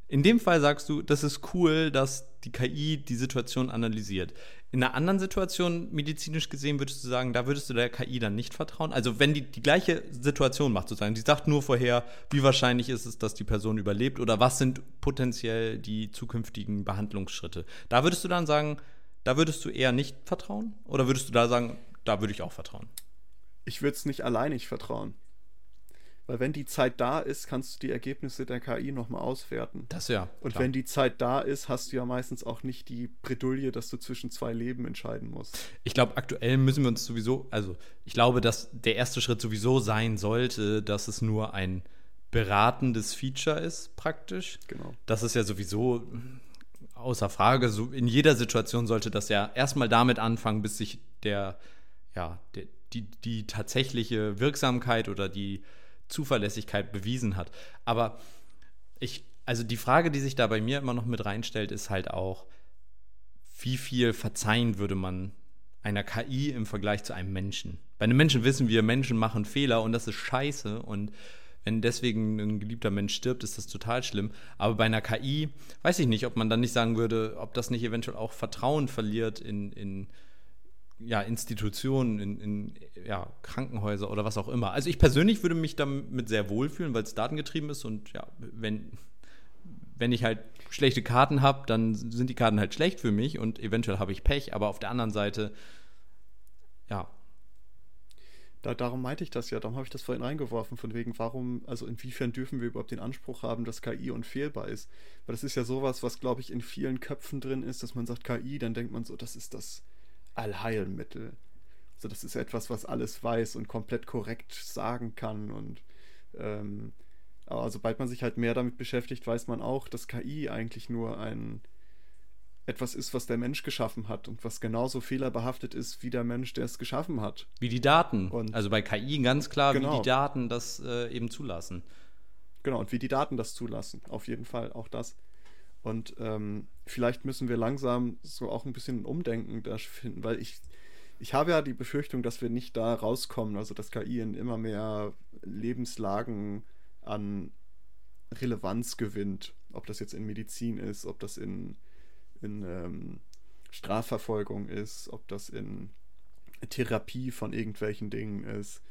Speaker 2: In dem Fall sagst du, das ist cool, dass die KI die Situation analysiert. In einer anderen Situation, medizinisch gesehen, würdest du sagen, da würdest du der KI dann nicht vertrauen? Also wenn die die gleiche Situation macht, sozusagen, die sagt nur vorher, wie wahrscheinlich ist es, dass die Person überlebt oder was sind potenziell die zukünftigen Behandlungsschritte. Da würdest du dann sagen, da würdest du eher nicht vertrauen? Oder würdest du da sagen, da würde ich auch vertrauen?
Speaker 1: ich würde es nicht alleinig vertrauen. Weil wenn die Zeit da ist, kannst du die Ergebnisse der KI nochmal auswerten.
Speaker 2: Das ja.
Speaker 1: Und klar. wenn die Zeit da ist, hast du ja meistens auch nicht die Bredouille, dass du zwischen zwei Leben entscheiden musst.
Speaker 2: Ich glaube, aktuell müssen wir uns sowieso, also ich glaube, dass der erste Schritt sowieso sein sollte, dass es nur ein beratendes Feature ist, praktisch.
Speaker 1: Genau.
Speaker 2: Das ist ja sowieso außer Frage. So in jeder Situation sollte das ja erstmal damit anfangen, bis sich der, ja, der, die, die tatsächliche Wirksamkeit oder die Zuverlässigkeit bewiesen hat. Aber ich, also die Frage, die sich da bei mir immer noch mit reinstellt, ist halt auch, wie viel verzeihen würde man einer KI im Vergleich zu einem Menschen? Bei einem Menschen wissen wir, Menschen machen Fehler und das ist scheiße und wenn deswegen ein geliebter Mensch stirbt, ist das total schlimm. Aber bei einer KI weiß ich nicht, ob man dann nicht sagen würde, ob das nicht eventuell auch Vertrauen verliert in, in ja, Institutionen, in, in ja, Krankenhäuser oder was auch immer. Also ich persönlich würde mich damit sehr wohlfühlen, weil es datengetrieben ist und ja, wenn, wenn ich halt schlechte Karten habe, dann sind die Karten halt schlecht für mich und eventuell habe ich Pech, aber auf der anderen Seite, ja.
Speaker 1: Da, darum meinte ich das ja, darum habe ich das vorhin reingeworfen, von wegen, warum, also inwiefern dürfen wir überhaupt den Anspruch haben, dass KI unfehlbar ist? Weil das ist ja sowas, was, glaube ich, in vielen Köpfen drin ist, dass man sagt KI, dann denkt man so, das ist das Allheilmittel. Also das ist etwas, was alles weiß und komplett korrekt sagen kann. Und ähm, aber sobald man sich halt mehr damit beschäftigt, weiß man auch, dass KI eigentlich nur ein etwas ist, was der Mensch geschaffen hat und was genauso fehlerbehaftet ist wie der Mensch, der es geschaffen hat.
Speaker 2: Wie die Daten. Und also bei KI ganz klar, genau. wie die. Daten das äh, eben zulassen.
Speaker 1: Genau, und wie die Daten das zulassen. Auf jeden Fall auch das. Und ähm, vielleicht müssen wir langsam so auch ein bisschen ein Umdenken da finden, weil ich, ich habe ja die Befürchtung, dass wir nicht da rauskommen, also dass KI in immer mehr Lebenslagen an Relevanz gewinnt. Ob das jetzt in Medizin ist, ob das in in ähm, Strafverfolgung ist, ob das in Therapie von irgendwelchen Dingen ist.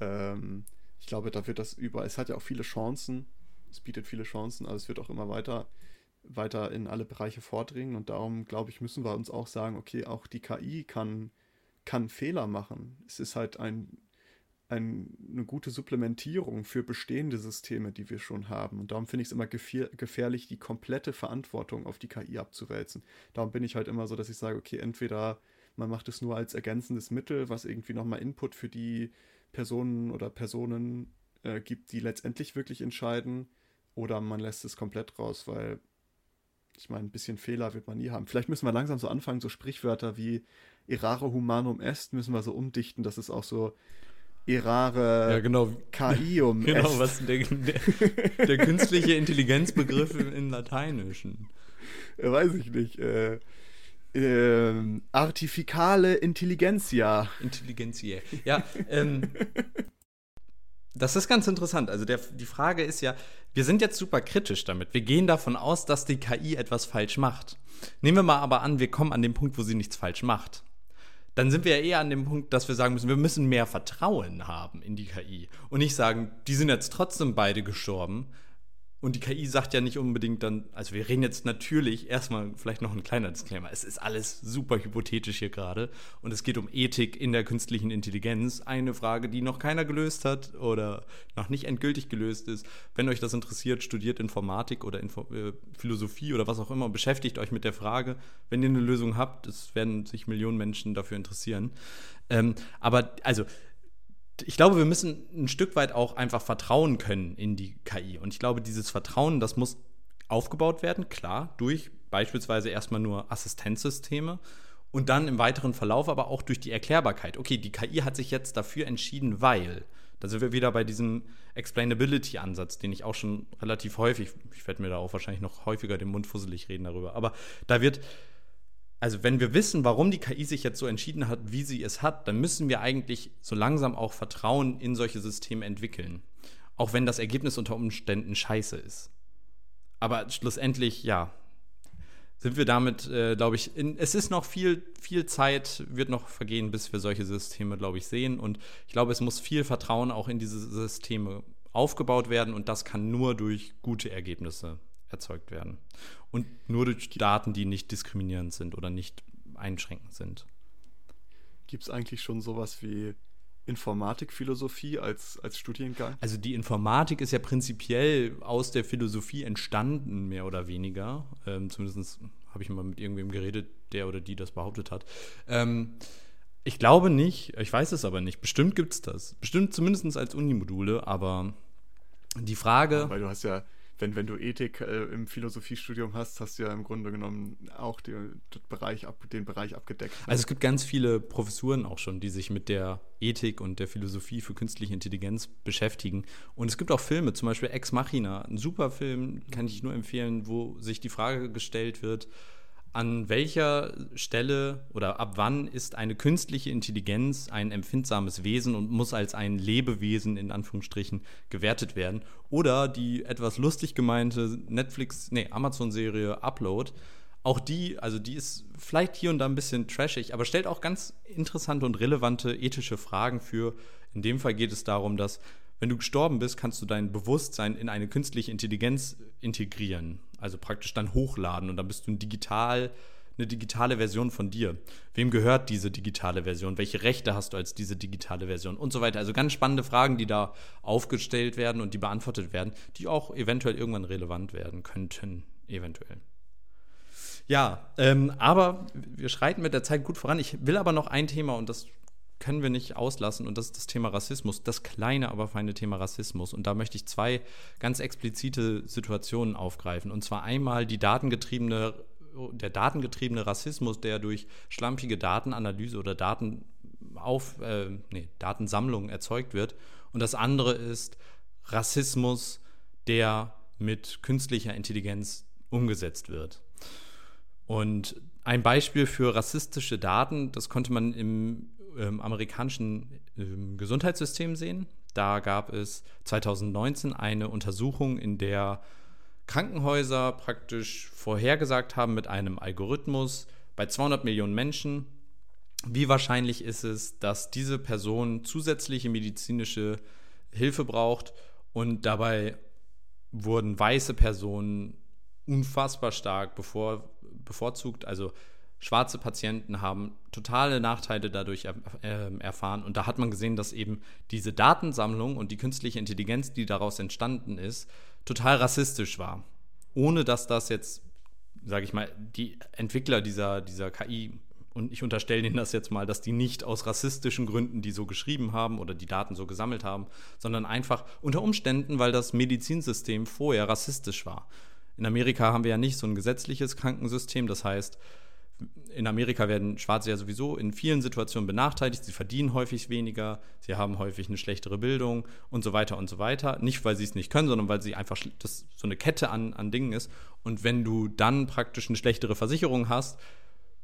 Speaker 1: Ähm, ich glaube, da wird das überall. Es hat ja auch viele Chancen. Es bietet viele Chancen, aber es wird auch immer weiter, weiter in alle Bereiche vordringen. Und darum, glaube ich, müssen wir uns auch sagen, okay, auch die KI kann, kann Fehler machen. Es ist halt ein ein, eine gute Supplementierung für bestehende Systeme, die wir schon haben. Und darum finde ich es immer gefährlich, die komplette Verantwortung auf die KI abzuwälzen. Darum bin ich halt immer so, dass ich sage, okay, entweder man macht es nur als ergänzendes Mittel, was irgendwie nochmal Input für die Personen oder Personen äh, gibt, die letztendlich wirklich entscheiden, oder man lässt es komplett raus, weil ich meine, ein bisschen Fehler wird man nie haben. Vielleicht müssen wir langsam so anfangen, so Sprichwörter wie errare humanum est müssen wir so umdichten, dass es auch so errare
Speaker 2: ja, genau.
Speaker 1: KI um (laughs)
Speaker 2: Genau, was der, der, der künstliche Intelligenzbegriff in Lateinischen.
Speaker 1: Weiß ich nicht. Äh, äh, artifikale Intelligenzia.
Speaker 2: Intelligenzia. Ja, ähm, das ist ganz interessant. Also der, die Frage ist ja, wir sind jetzt super kritisch damit. Wir gehen davon aus, dass die KI etwas falsch macht. Nehmen wir mal aber an, wir kommen an den Punkt, wo sie nichts falsch macht dann sind wir ja eher an dem Punkt, dass wir sagen müssen, wir müssen mehr Vertrauen haben in die KI und nicht sagen, die sind jetzt trotzdem beide gestorben, und die KI sagt ja nicht unbedingt dann, also wir reden jetzt natürlich erstmal vielleicht noch ein kleiner Disclaimer. Es ist alles super hypothetisch hier gerade und es geht um Ethik in der künstlichen Intelligenz. Eine Frage, die noch keiner gelöst hat oder noch nicht endgültig gelöst ist. Wenn euch das interessiert, studiert Informatik oder Info äh, Philosophie oder was auch immer beschäftigt euch mit der Frage. Wenn ihr eine Lösung habt, es werden sich Millionen Menschen dafür interessieren. Ähm, aber also ich glaube, wir müssen ein Stück weit auch einfach vertrauen können in die KI. Und ich glaube, dieses Vertrauen, das muss aufgebaut werden, klar, durch beispielsweise erstmal nur Assistenzsysteme und dann im weiteren Verlauf aber auch durch die Erklärbarkeit. Okay, die KI hat sich jetzt dafür entschieden, weil. Da sind wir wieder bei diesem Explainability-Ansatz, den ich auch schon relativ häufig, ich werde mir da auch wahrscheinlich noch häufiger den Mund fusselig reden darüber, aber da wird also wenn wir wissen, warum die KI sich jetzt so entschieden hat, wie sie es hat, dann müssen wir eigentlich so langsam auch Vertrauen in solche Systeme entwickeln. Auch wenn das Ergebnis unter Umständen scheiße ist. Aber schlussendlich, ja, sind wir damit, äh, glaube ich, in, es ist noch viel, viel Zeit, wird noch vergehen, bis wir solche Systeme, glaube ich, sehen. Und ich glaube, es muss viel Vertrauen auch in diese Systeme aufgebaut werden und das kann nur durch gute Ergebnisse erzeugt werden. Und nur durch Daten, die nicht diskriminierend sind oder nicht einschränkend sind.
Speaker 1: Gibt es eigentlich schon sowas wie Informatikphilosophie als, als Studiengang?
Speaker 2: Also die Informatik ist ja prinzipiell aus der Philosophie entstanden, mehr oder weniger. Ähm, zumindest habe ich mal mit irgendwem geredet, der oder die das behauptet hat. Ähm, ich glaube nicht, ich weiß es aber nicht. Bestimmt gibt es das. Bestimmt zumindest als Unimodule, aber die Frage. Ja,
Speaker 1: weil du hast ja wenn, wenn du Ethik äh, im Philosophiestudium hast, hast du ja im Grunde genommen auch die, den, Bereich ab, den Bereich abgedeckt. Ne?
Speaker 2: Also es gibt ganz viele Professuren auch schon, die sich mit der Ethik und der Philosophie für künstliche Intelligenz beschäftigen. Und es gibt auch Filme, zum Beispiel Ex Machina, ein super Film, kann ich nur empfehlen, wo sich die Frage gestellt wird, an welcher Stelle oder ab wann ist eine künstliche Intelligenz ein empfindsames Wesen und muss als ein Lebewesen in Anführungsstrichen gewertet werden? Oder die etwas lustig gemeinte Netflix, nee, Amazon-Serie Upload, auch die, also die ist vielleicht hier und da ein bisschen trashig, aber stellt auch ganz interessante und relevante ethische Fragen für. In dem Fall geht es darum, dass wenn du gestorben bist, kannst du dein Bewusstsein in eine künstliche Intelligenz integrieren. Also praktisch dann hochladen und dann bist du ein digital, eine digitale Version von dir. Wem gehört diese digitale Version? Welche Rechte hast du als diese digitale Version? Und so weiter. Also ganz spannende Fragen, die da aufgestellt werden und die beantwortet werden, die auch eventuell irgendwann relevant werden könnten. Eventuell. Ja, ähm, aber wir schreiten mit der Zeit gut voran. Ich will aber noch ein Thema und das können wir nicht auslassen und das ist das Thema Rassismus, das kleine, aber feine Thema Rassismus. Und da möchte ich zwei ganz explizite Situationen aufgreifen. Und zwar einmal die datengetriebene der datengetriebene Rassismus, der durch schlampige Datenanalyse oder Daten auf, äh, nee, Datensammlung erzeugt wird. Und das andere ist Rassismus, der mit künstlicher Intelligenz umgesetzt wird. Und ein Beispiel für rassistische Daten, das konnte man im ähm, amerikanischen ähm, Gesundheitssystem sehen. Da gab es 2019 eine Untersuchung, in der Krankenhäuser praktisch vorhergesagt haben mit einem Algorithmus bei 200 Millionen Menschen, wie wahrscheinlich ist es, dass diese Person zusätzliche medizinische Hilfe braucht und dabei wurden weiße Personen unfassbar stark bevor, bevorzugt. Also schwarze Patienten haben totale Nachteile dadurch er, äh, erfahren. Und da hat man gesehen, dass eben diese Datensammlung und die künstliche Intelligenz, die daraus entstanden ist, total rassistisch war. Ohne dass das jetzt, sage ich mal, die Entwickler dieser, dieser KI und ich unterstelle Ihnen das jetzt mal, dass die nicht aus rassistischen Gründen die so geschrieben haben oder die Daten so gesammelt haben, sondern einfach unter Umständen, weil das Medizinsystem vorher rassistisch war. In Amerika haben wir ja nicht so ein gesetzliches Krankensystem, das heißt, in Amerika werden Schwarze ja sowieso in vielen Situationen benachteiligt. Sie verdienen häufig weniger, sie haben häufig eine schlechtere Bildung und so weiter und so weiter. Nicht, weil sie es nicht können, sondern weil sie einfach das so eine Kette an, an Dingen ist. Und wenn du dann praktisch eine schlechtere Versicherung hast,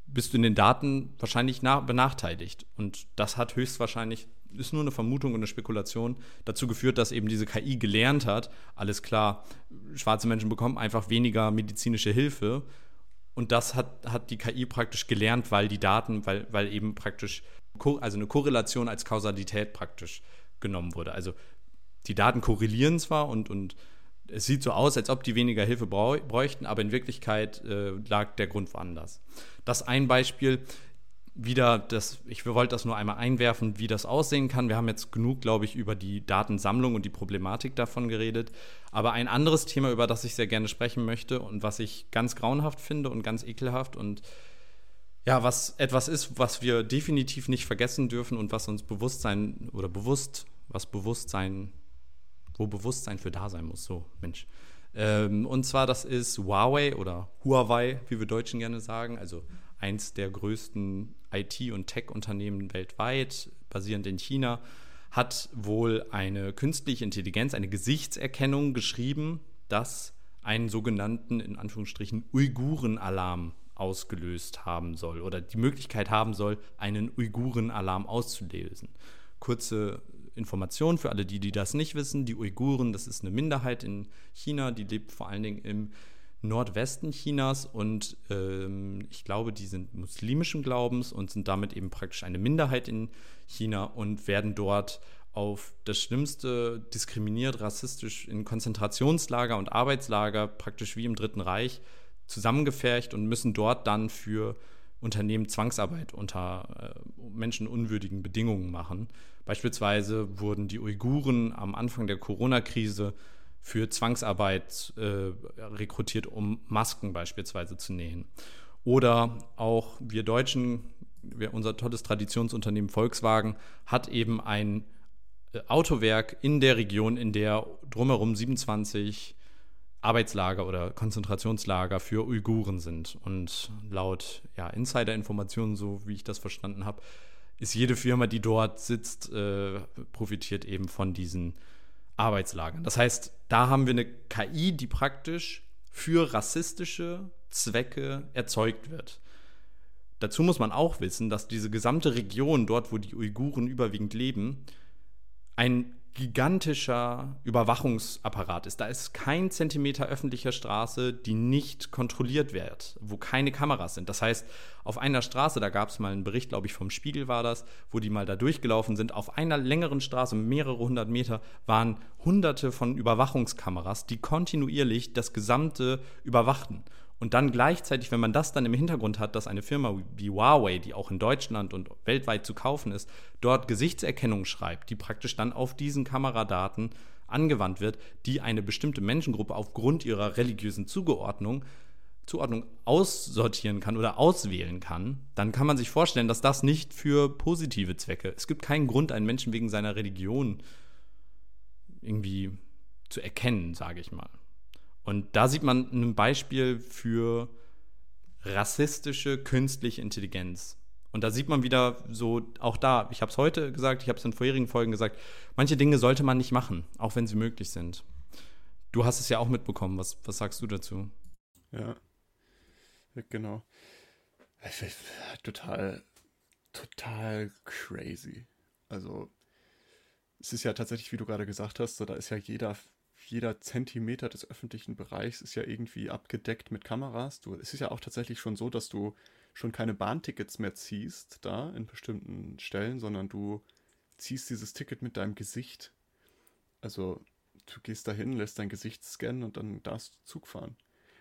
Speaker 2: bist du in den Daten wahrscheinlich benachteiligt. Und das hat höchstwahrscheinlich, ist nur eine Vermutung und eine Spekulation, dazu geführt, dass eben diese KI gelernt hat, alles klar, schwarze Menschen bekommen einfach weniger medizinische Hilfe. Und das hat, hat die KI praktisch gelernt, weil die Daten, weil, weil eben praktisch, also eine Korrelation als Kausalität praktisch genommen wurde. Also die Daten korrelieren zwar und, und es sieht so aus, als ob die weniger Hilfe bräuchten, aber in Wirklichkeit äh, lag der Grund woanders. Das ein Beispiel. Wieder, das, ich wollte das nur einmal einwerfen, wie das aussehen kann. Wir haben jetzt genug, glaube ich, über die Datensammlung und die Problematik davon geredet. Aber ein anderes Thema, über das ich sehr gerne sprechen möchte und was ich ganz grauenhaft finde und ganz ekelhaft und ja, was etwas ist, was wir definitiv nicht vergessen dürfen und was uns Bewusstsein oder bewusst, was Bewusstsein wo Bewusstsein für da sein muss. So, Mensch. Ähm, und zwar, das ist Huawei oder Huawei, wie wir Deutschen gerne sagen, also eins der größten IT- und Tech-Unternehmen weltweit, basierend in China, hat wohl eine künstliche Intelligenz, eine Gesichtserkennung geschrieben, das einen sogenannten, in Anführungsstrichen, Uiguren-Alarm ausgelöst haben soll oder die Möglichkeit haben soll, einen Uiguren-Alarm auszulösen. Kurze Information für alle, die, die das nicht wissen. Die Uiguren, das ist eine Minderheit in China, die lebt vor allen Dingen im Nordwesten Chinas und ähm, ich glaube, die sind muslimischen Glaubens und sind damit eben praktisch eine Minderheit in China und werden dort auf das Schlimmste diskriminiert, rassistisch in Konzentrationslager und Arbeitslager, praktisch wie im Dritten Reich, zusammengefercht und müssen dort dann für Unternehmen Zwangsarbeit unter äh, menschenunwürdigen Bedingungen machen. Beispielsweise wurden die Uiguren am Anfang der Corona-Krise für Zwangsarbeit äh, rekrutiert, um Masken beispielsweise zu nähen. Oder auch wir Deutschen, wir, unser tolles Traditionsunternehmen Volkswagen hat eben ein äh, Autowerk in der Region, in der drumherum 27 Arbeitslager oder Konzentrationslager für Uiguren sind. Und laut ja, Insider-Informationen, so wie ich das verstanden habe, ist jede Firma, die dort sitzt, äh, profitiert eben von diesen Arbeitslagern. Das heißt, da haben wir eine KI, die praktisch für rassistische Zwecke erzeugt wird. Dazu muss man auch wissen, dass diese gesamte Region, dort wo die Uiguren überwiegend leben, ein gigantischer Überwachungsapparat ist. Da ist kein Zentimeter öffentlicher Straße, die nicht kontrolliert wird, wo keine Kameras sind. Das heißt, auf einer Straße, da gab es mal einen Bericht, glaube ich, vom Spiegel war das, wo die mal da durchgelaufen sind, auf einer längeren Straße, mehrere hundert Meter, waren hunderte von Überwachungskameras, die kontinuierlich das Gesamte überwachten. Und dann gleichzeitig, wenn man das dann im Hintergrund hat, dass eine Firma wie Huawei, die auch in Deutschland und weltweit zu kaufen ist, dort Gesichtserkennung schreibt, die praktisch dann auf diesen Kameradaten angewandt wird, die eine bestimmte Menschengruppe aufgrund ihrer religiösen Zugeordnung Zuordnung aussortieren kann oder auswählen kann, dann kann man sich vorstellen, dass das nicht für positive Zwecke. Es gibt keinen Grund, einen Menschen wegen seiner Religion irgendwie zu erkennen, sage ich mal. Und da sieht man ein Beispiel für rassistische künstliche Intelligenz. Und da sieht man wieder so, auch da, ich habe es heute gesagt, ich habe es in vorherigen Folgen gesagt, manche Dinge sollte man nicht machen, auch wenn sie möglich sind. Du hast es ja auch mitbekommen, was, was sagst du dazu?
Speaker 1: Ja, genau. Total, total crazy. Also, es ist ja tatsächlich, wie du gerade gesagt hast, so, da ist ja jeder jeder Zentimeter des öffentlichen Bereichs ist ja irgendwie abgedeckt mit Kameras. Du, es ist ja auch tatsächlich schon so, dass du schon keine Bahntickets mehr ziehst da in bestimmten Stellen, sondern du ziehst dieses Ticket mit deinem Gesicht. Also du gehst dahin, lässt dein Gesicht scannen und dann darfst du Zug fahren.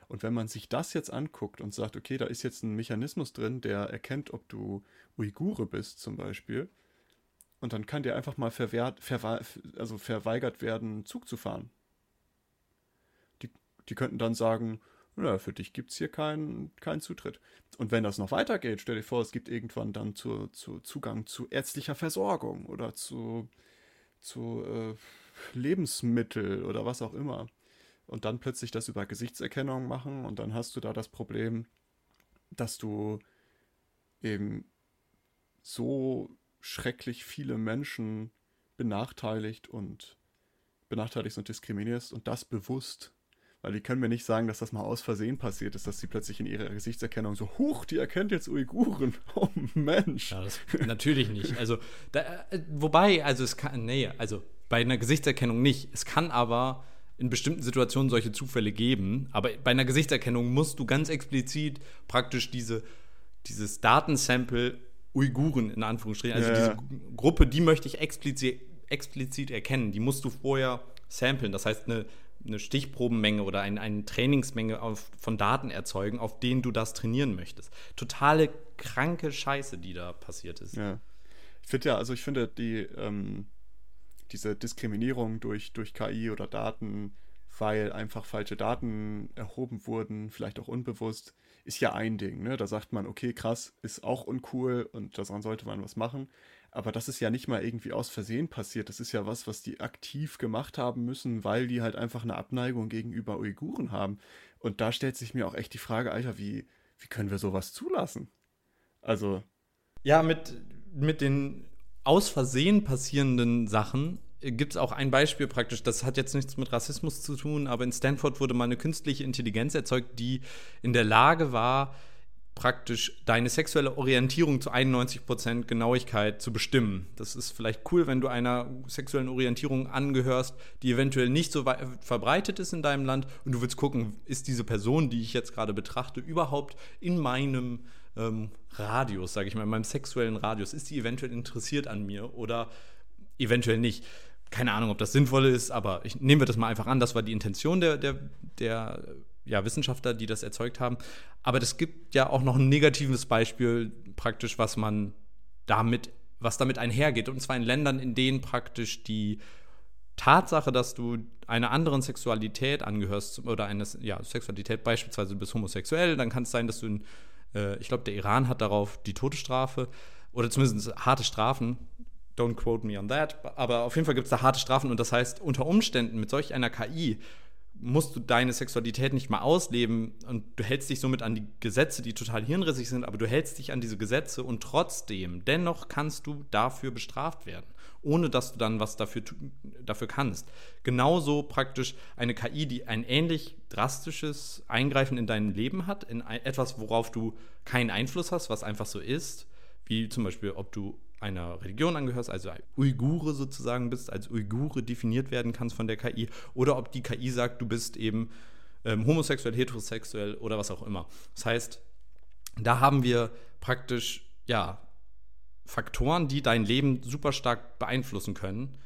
Speaker 1: Und wenn man sich das jetzt anguckt und sagt, okay, da ist jetzt ein Mechanismus drin, der erkennt, ob du Uigure bist zum Beispiel, und dann kann dir einfach mal verwehrt, verwe also verweigert werden, Zug zu fahren. Die könnten dann sagen, na, für dich gibt es hier keinen kein Zutritt. Und wenn das noch weitergeht, stell dir vor, es gibt irgendwann dann zu, zu Zugang zu ärztlicher Versorgung oder zu, zu äh, Lebensmittel oder was auch immer. Und dann plötzlich das über Gesichtserkennung machen und dann hast du da das Problem, dass du eben so schrecklich viele Menschen benachteiligt und benachteiligst und diskriminierst und das bewusst weil die können mir nicht sagen, dass das mal aus Versehen passiert ist, dass sie plötzlich in ihrer Gesichtserkennung so, huch, die erkennt jetzt Uiguren. (laughs) Oh Mensch.
Speaker 2: Ja, das, natürlich nicht. Also, da, äh, wobei, also es kann, nee, also bei einer Gesichtserkennung nicht. Es kann aber in bestimmten Situationen solche Zufälle geben. Aber bei einer Gesichtserkennung musst du ganz explizit praktisch diese, dieses Datensample Uiguren in Anführungsstrichen, also ja. diese Gruppe, die möchte ich explizit, explizit erkennen. Die musst du vorher samplen. Das heißt, eine eine Stichprobenmenge oder ein, eine Trainingsmenge auf, von Daten erzeugen, auf denen du das trainieren möchtest. Totale kranke Scheiße, die da passiert ist.
Speaker 1: Ja. Ich finde ja, also ich finde die, ähm, diese Diskriminierung durch, durch KI oder Daten, weil einfach falsche Daten erhoben wurden, vielleicht auch unbewusst, ist ja ein Ding. Ne? Da sagt man, okay, krass, ist auch uncool und daran sollte man was machen. Aber das ist ja nicht mal irgendwie aus Versehen passiert. Das ist ja was, was die aktiv gemacht haben müssen, weil die halt einfach eine Abneigung gegenüber Uiguren haben. Und da stellt sich mir auch echt die Frage, Alter, wie, wie können wir sowas zulassen? Also.
Speaker 2: Ja, mit, mit den aus Versehen passierenden Sachen gibt es auch ein Beispiel praktisch, das hat jetzt nichts mit Rassismus zu tun, aber in Stanford wurde mal eine künstliche Intelligenz erzeugt, die in der Lage war, praktisch deine sexuelle Orientierung zu 91% Genauigkeit zu bestimmen. Das ist vielleicht cool, wenn du einer sexuellen Orientierung angehörst, die eventuell nicht so verbreitet ist in deinem Land und du willst gucken, ist diese Person, die ich jetzt gerade betrachte, überhaupt in meinem ähm, Radius, sage ich mal, in meinem sexuellen Radius, ist die eventuell interessiert an mir oder eventuell nicht. Keine Ahnung, ob das sinnvoll ist, aber ich, nehmen wir das mal einfach an, das war die Intention der, der, der ja, Wissenschaftler, die das erzeugt haben. Aber es gibt ja auch noch ein negatives Beispiel, praktisch, was man damit, was damit einhergeht. Und zwar in Ländern, in denen praktisch die Tatsache, dass du einer anderen Sexualität angehörst oder eine ja, Sexualität, beispielsweise du bist homosexuell, dann kann es sein, dass du in, äh, ich glaube, der Iran hat darauf die Todesstrafe oder zumindest harte Strafen. Don't quote me on that. Aber auf jeden Fall gibt es da harte Strafen und das heißt, unter Umständen mit solch einer KI musst du deine Sexualität nicht mal ausleben und du hältst dich somit an die Gesetze, die total hirnrissig sind, aber du hältst dich an diese Gesetze und trotzdem, dennoch kannst du dafür bestraft werden, ohne dass du dann was dafür, dafür kannst. Genauso praktisch eine KI, die ein ähnlich drastisches Eingreifen in dein Leben hat, in etwas, worauf du keinen Einfluss hast, was einfach so ist, wie zum Beispiel, ob du einer Religion angehörst, also Uigure sozusagen bist, als Uigure definiert werden kannst von der KI, oder ob die KI sagt, du bist eben ähm, homosexuell, heterosexuell oder was auch immer. Das heißt, da haben wir praktisch ja Faktoren, die dein Leben super stark beeinflussen können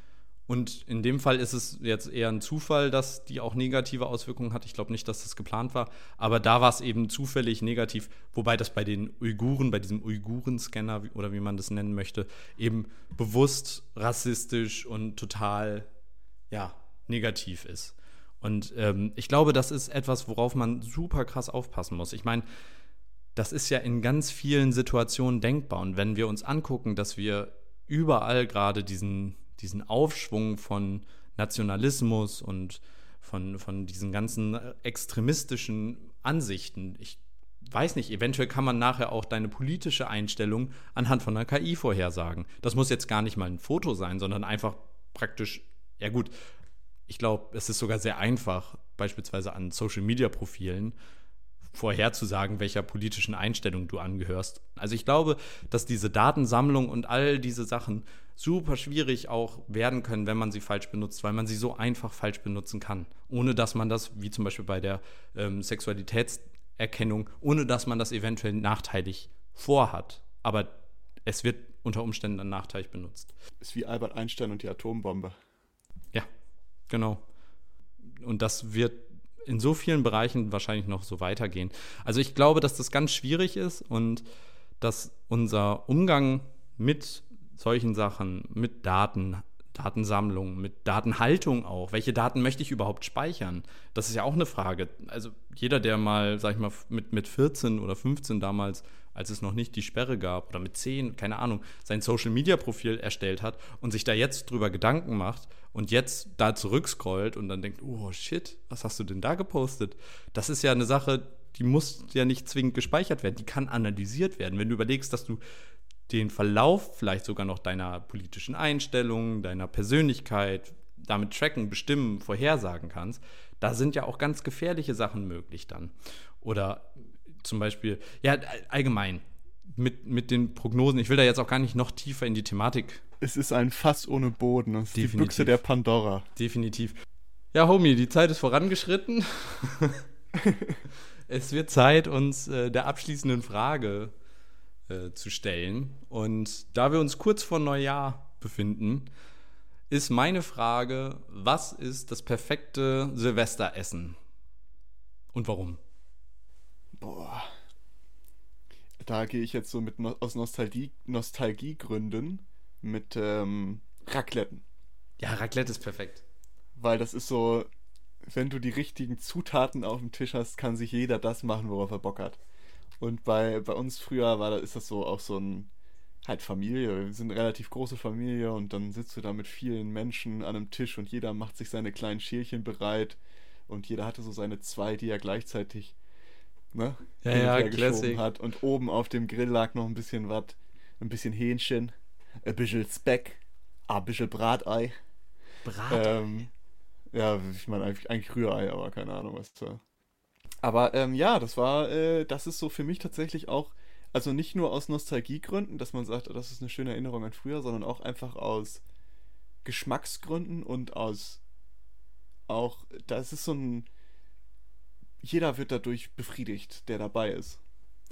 Speaker 2: und in dem Fall ist es jetzt eher ein Zufall, dass die auch negative Auswirkungen hat. Ich glaube nicht, dass das geplant war. Aber da war es eben zufällig negativ, wobei das bei den Uiguren, bei diesem Uiguren-Scanner oder wie man das nennen möchte, eben bewusst rassistisch und total ja, negativ ist. Und ähm, ich glaube, das ist etwas, worauf man super krass aufpassen muss. Ich meine, das ist ja in ganz vielen Situationen denkbar. Und wenn wir uns angucken, dass wir überall gerade diesen diesen Aufschwung von Nationalismus und von, von diesen ganzen extremistischen Ansichten. Ich weiß nicht, eventuell kann man nachher auch deine politische Einstellung anhand von einer KI vorhersagen. Das muss jetzt gar nicht mal ein Foto sein, sondern einfach praktisch, ja gut, ich glaube, es ist sogar sehr einfach, beispielsweise an Social-Media-Profilen vorherzusagen, welcher politischen Einstellung du angehörst. Also ich glaube, dass diese Datensammlung und all diese Sachen super schwierig auch werden können, wenn man sie falsch benutzt, weil man sie so einfach falsch benutzen kann, ohne dass man das, wie zum Beispiel bei der ähm, Sexualitätserkennung, ohne dass man das eventuell nachteilig vorhat. Aber es wird unter Umständen dann nachteilig benutzt.
Speaker 1: Ist wie Albert Einstein und die Atombombe.
Speaker 2: Ja, genau. Und das wird in so vielen Bereichen wahrscheinlich noch so weitergehen. Also ich glaube, dass das ganz schwierig ist und dass unser Umgang mit solchen Sachen, mit Daten, Datensammlung, mit Datenhaltung auch. Welche Daten möchte ich überhaupt speichern? Das ist ja auch eine Frage. Also jeder, der mal, sag ich mal, mit, mit 14 oder 15 damals, als es noch nicht die Sperre gab, oder mit 10, keine Ahnung, sein Social-Media-Profil erstellt hat und sich da jetzt drüber Gedanken macht und jetzt da zurückscrollt und dann denkt, oh shit, was hast du denn da gepostet? Das ist ja eine Sache, die muss ja nicht zwingend gespeichert werden, die kann analysiert werden. Wenn du überlegst, dass du den Verlauf vielleicht sogar noch deiner politischen Einstellung, deiner Persönlichkeit damit tracken, bestimmen, vorhersagen kannst, da sind ja auch ganz gefährliche Sachen möglich dann. Oder zum Beispiel, ja, allgemein mit, mit den Prognosen, ich will da jetzt auch gar nicht noch tiefer in die Thematik.
Speaker 1: Es ist ein Fass ohne Boden, das ist Definitiv. die Büchse der Pandora.
Speaker 2: Definitiv. Ja, Homie, die Zeit ist vorangeschritten. (laughs) es wird Zeit, uns äh, der abschließenden Frage äh, zu stellen. Und da wir uns kurz vor Neujahr befinden, ist meine Frage, was ist das perfekte Silvesteressen? Und warum?
Speaker 1: Boah. Da gehe ich jetzt so mit no aus Nostalgie, Nostalgiegründen mit ähm, Racletten.
Speaker 2: Ja, Raclette ist perfekt.
Speaker 1: Weil das ist so, wenn du die richtigen Zutaten auf dem Tisch hast, kann sich jeder das machen, worauf er Bock hat. Und bei, bei uns früher war ist das so auch so ein halt Familie. Wir sind eine relativ große Familie und dann sitzt du da mit vielen Menschen an einem Tisch und jeder macht sich seine kleinen Schälchen bereit und jeder hatte so seine zwei, die er gleichzeitig ne,
Speaker 2: ja, ja, Classic.
Speaker 1: hat. Und oben auf dem Grill lag noch ein bisschen was, ein bisschen Hähnchen, ein bisschen Speck, ein bisschen Bratei.
Speaker 2: Bratei? Ähm,
Speaker 1: ja, ich meine eigentlich, eigentlich Rührei, aber keine Ahnung, was da. Aber ähm, ja, das war, äh, das ist so für mich tatsächlich auch, also nicht nur aus Nostalgiegründen, dass man sagt, das ist eine schöne Erinnerung an früher, sondern auch einfach aus Geschmacksgründen und aus auch, das ist so ein, jeder wird dadurch befriedigt, der dabei ist.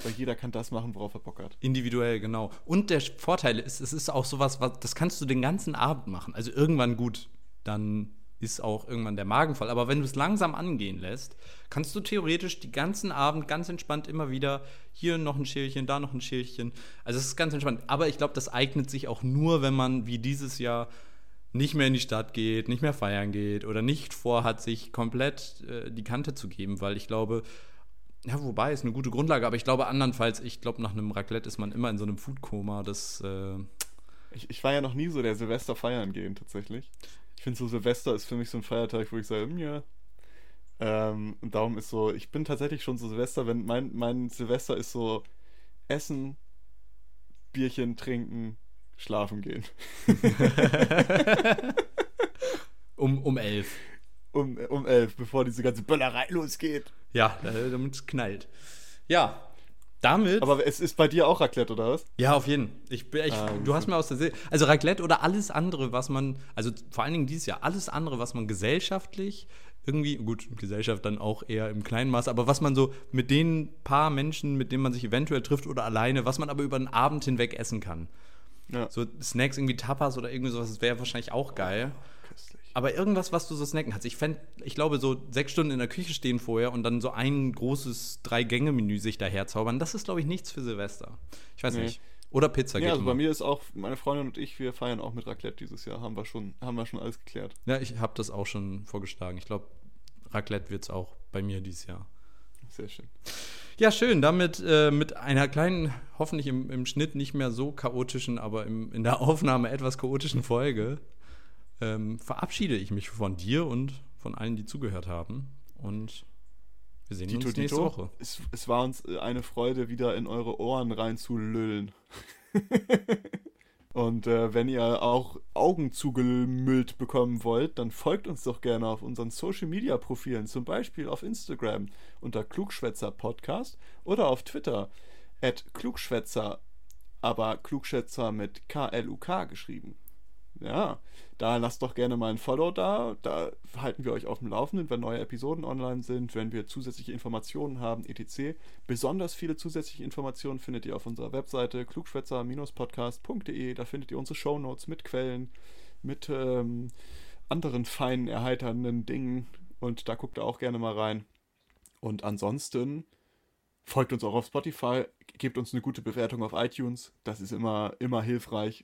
Speaker 1: Weil jeder kann das machen, worauf er Bock hat.
Speaker 2: Individuell, genau. Und der Vorteil ist, es ist auch sowas, was, das kannst du den ganzen Abend machen. Also irgendwann gut, dann ist auch irgendwann der Magen voll. Aber wenn du es langsam angehen lässt, kannst du theoretisch die ganzen Abend ganz entspannt immer wieder hier noch ein Schälchen, da noch ein Schälchen. Also es ist ganz entspannt. Aber ich glaube, das eignet sich auch nur, wenn man wie dieses Jahr nicht mehr in die Stadt geht, nicht mehr feiern geht oder nicht vorhat, sich komplett äh, die Kante zu geben, weil ich glaube, ja, wobei ist eine gute Grundlage, aber ich glaube andernfalls, ich glaube, nach einem Raclette ist man immer in so einem Foodkoma, das. Äh
Speaker 1: ich, ich war ja noch nie so der Silvester feiern gehen, tatsächlich ich finde so Silvester ist für mich so ein Feiertag, wo ich sage, hm, ja. Ähm, und darum ist so, ich bin tatsächlich schon so Silvester, wenn mein, mein Silvester ist so Essen, Bierchen trinken, schlafen gehen. (laughs)
Speaker 2: um, um elf.
Speaker 1: Um, um elf, bevor diese ganze Böllerei losgeht.
Speaker 2: Ja, damit es knallt. Ja, damit.
Speaker 1: Aber es ist bei dir auch Raclette, oder was?
Speaker 2: Ja, auf jeden. Ich, ich, ah, du hast mir aus der Seele. Also Raclette oder alles andere, was man, also vor allen Dingen dieses Jahr, alles andere, was man gesellschaftlich irgendwie, gut, Gesellschaft dann auch eher im kleinen Maß, aber was man so mit den paar Menschen, mit denen man sich eventuell trifft oder alleine, was man aber über den Abend hinweg essen kann. Ja. So Snacks, irgendwie Tapas oder irgendwie sowas, das wäre wahrscheinlich auch geil. Aber irgendwas, was du so snacken kannst. Ich fände, ich glaube, so sechs Stunden in der Küche stehen vorher und dann so ein großes Drei-Gänge-Menü sich daher zaubern, das ist, glaube ich, nichts für Silvester. Ich weiß nee. nicht. Oder Pizza
Speaker 1: Ja, also bei mir ist auch, meine Freundin und ich, wir feiern auch mit Raclette dieses Jahr. Haben wir schon, haben wir schon alles geklärt.
Speaker 2: Ja, ich habe das auch schon vorgeschlagen. Ich glaube, Raclette wird es auch bei mir dieses Jahr.
Speaker 1: Sehr schön.
Speaker 2: Ja, schön. Damit äh, mit einer kleinen, hoffentlich im, im, Schnitt nicht mehr so chaotischen, aber im, in der Aufnahme etwas chaotischen Folge ähm, verabschiede ich mich von dir und von allen, die zugehört haben. Und Wir sehen
Speaker 1: Dito,
Speaker 2: uns nächste
Speaker 1: Dito.
Speaker 2: Woche.
Speaker 1: Es, es war uns äh, eine Freude, wieder in eure Ohren reinzulüllen. (laughs) Und äh, wenn ihr auch Augen zugemüllt bekommen wollt, dann folgt uns doch gerne auf unseren Social Media Profilen, zum Beispiel auf Instagram unter Klugschwätzer Podcast oder auf Twitter at Klugschwätzer, aber Klugschätzer mit K-L-U-K geschrieben. Ja, da lasst doch gerne mal ein Follow da. Da halten wir euch auf dem Laufenden, wenn neue Episoden online sind, wenn wir zusätzliche Informationen haben, etc. Besonders viele zusätzliche Informationen findet ihr auf unserer Webseite klugschwätzer-podcast.de. Da findet ihr unsere Shownotes mit Quellen, mit ähm, anderen feinen, erheiternden Dingen. Und da guckt ihr auch gerne mal rein. Und ansonsten folgt uns auch auf Spotify, gebt uns eine gute Bewertung auf iTunes. Das ist immer, immer hilfreich.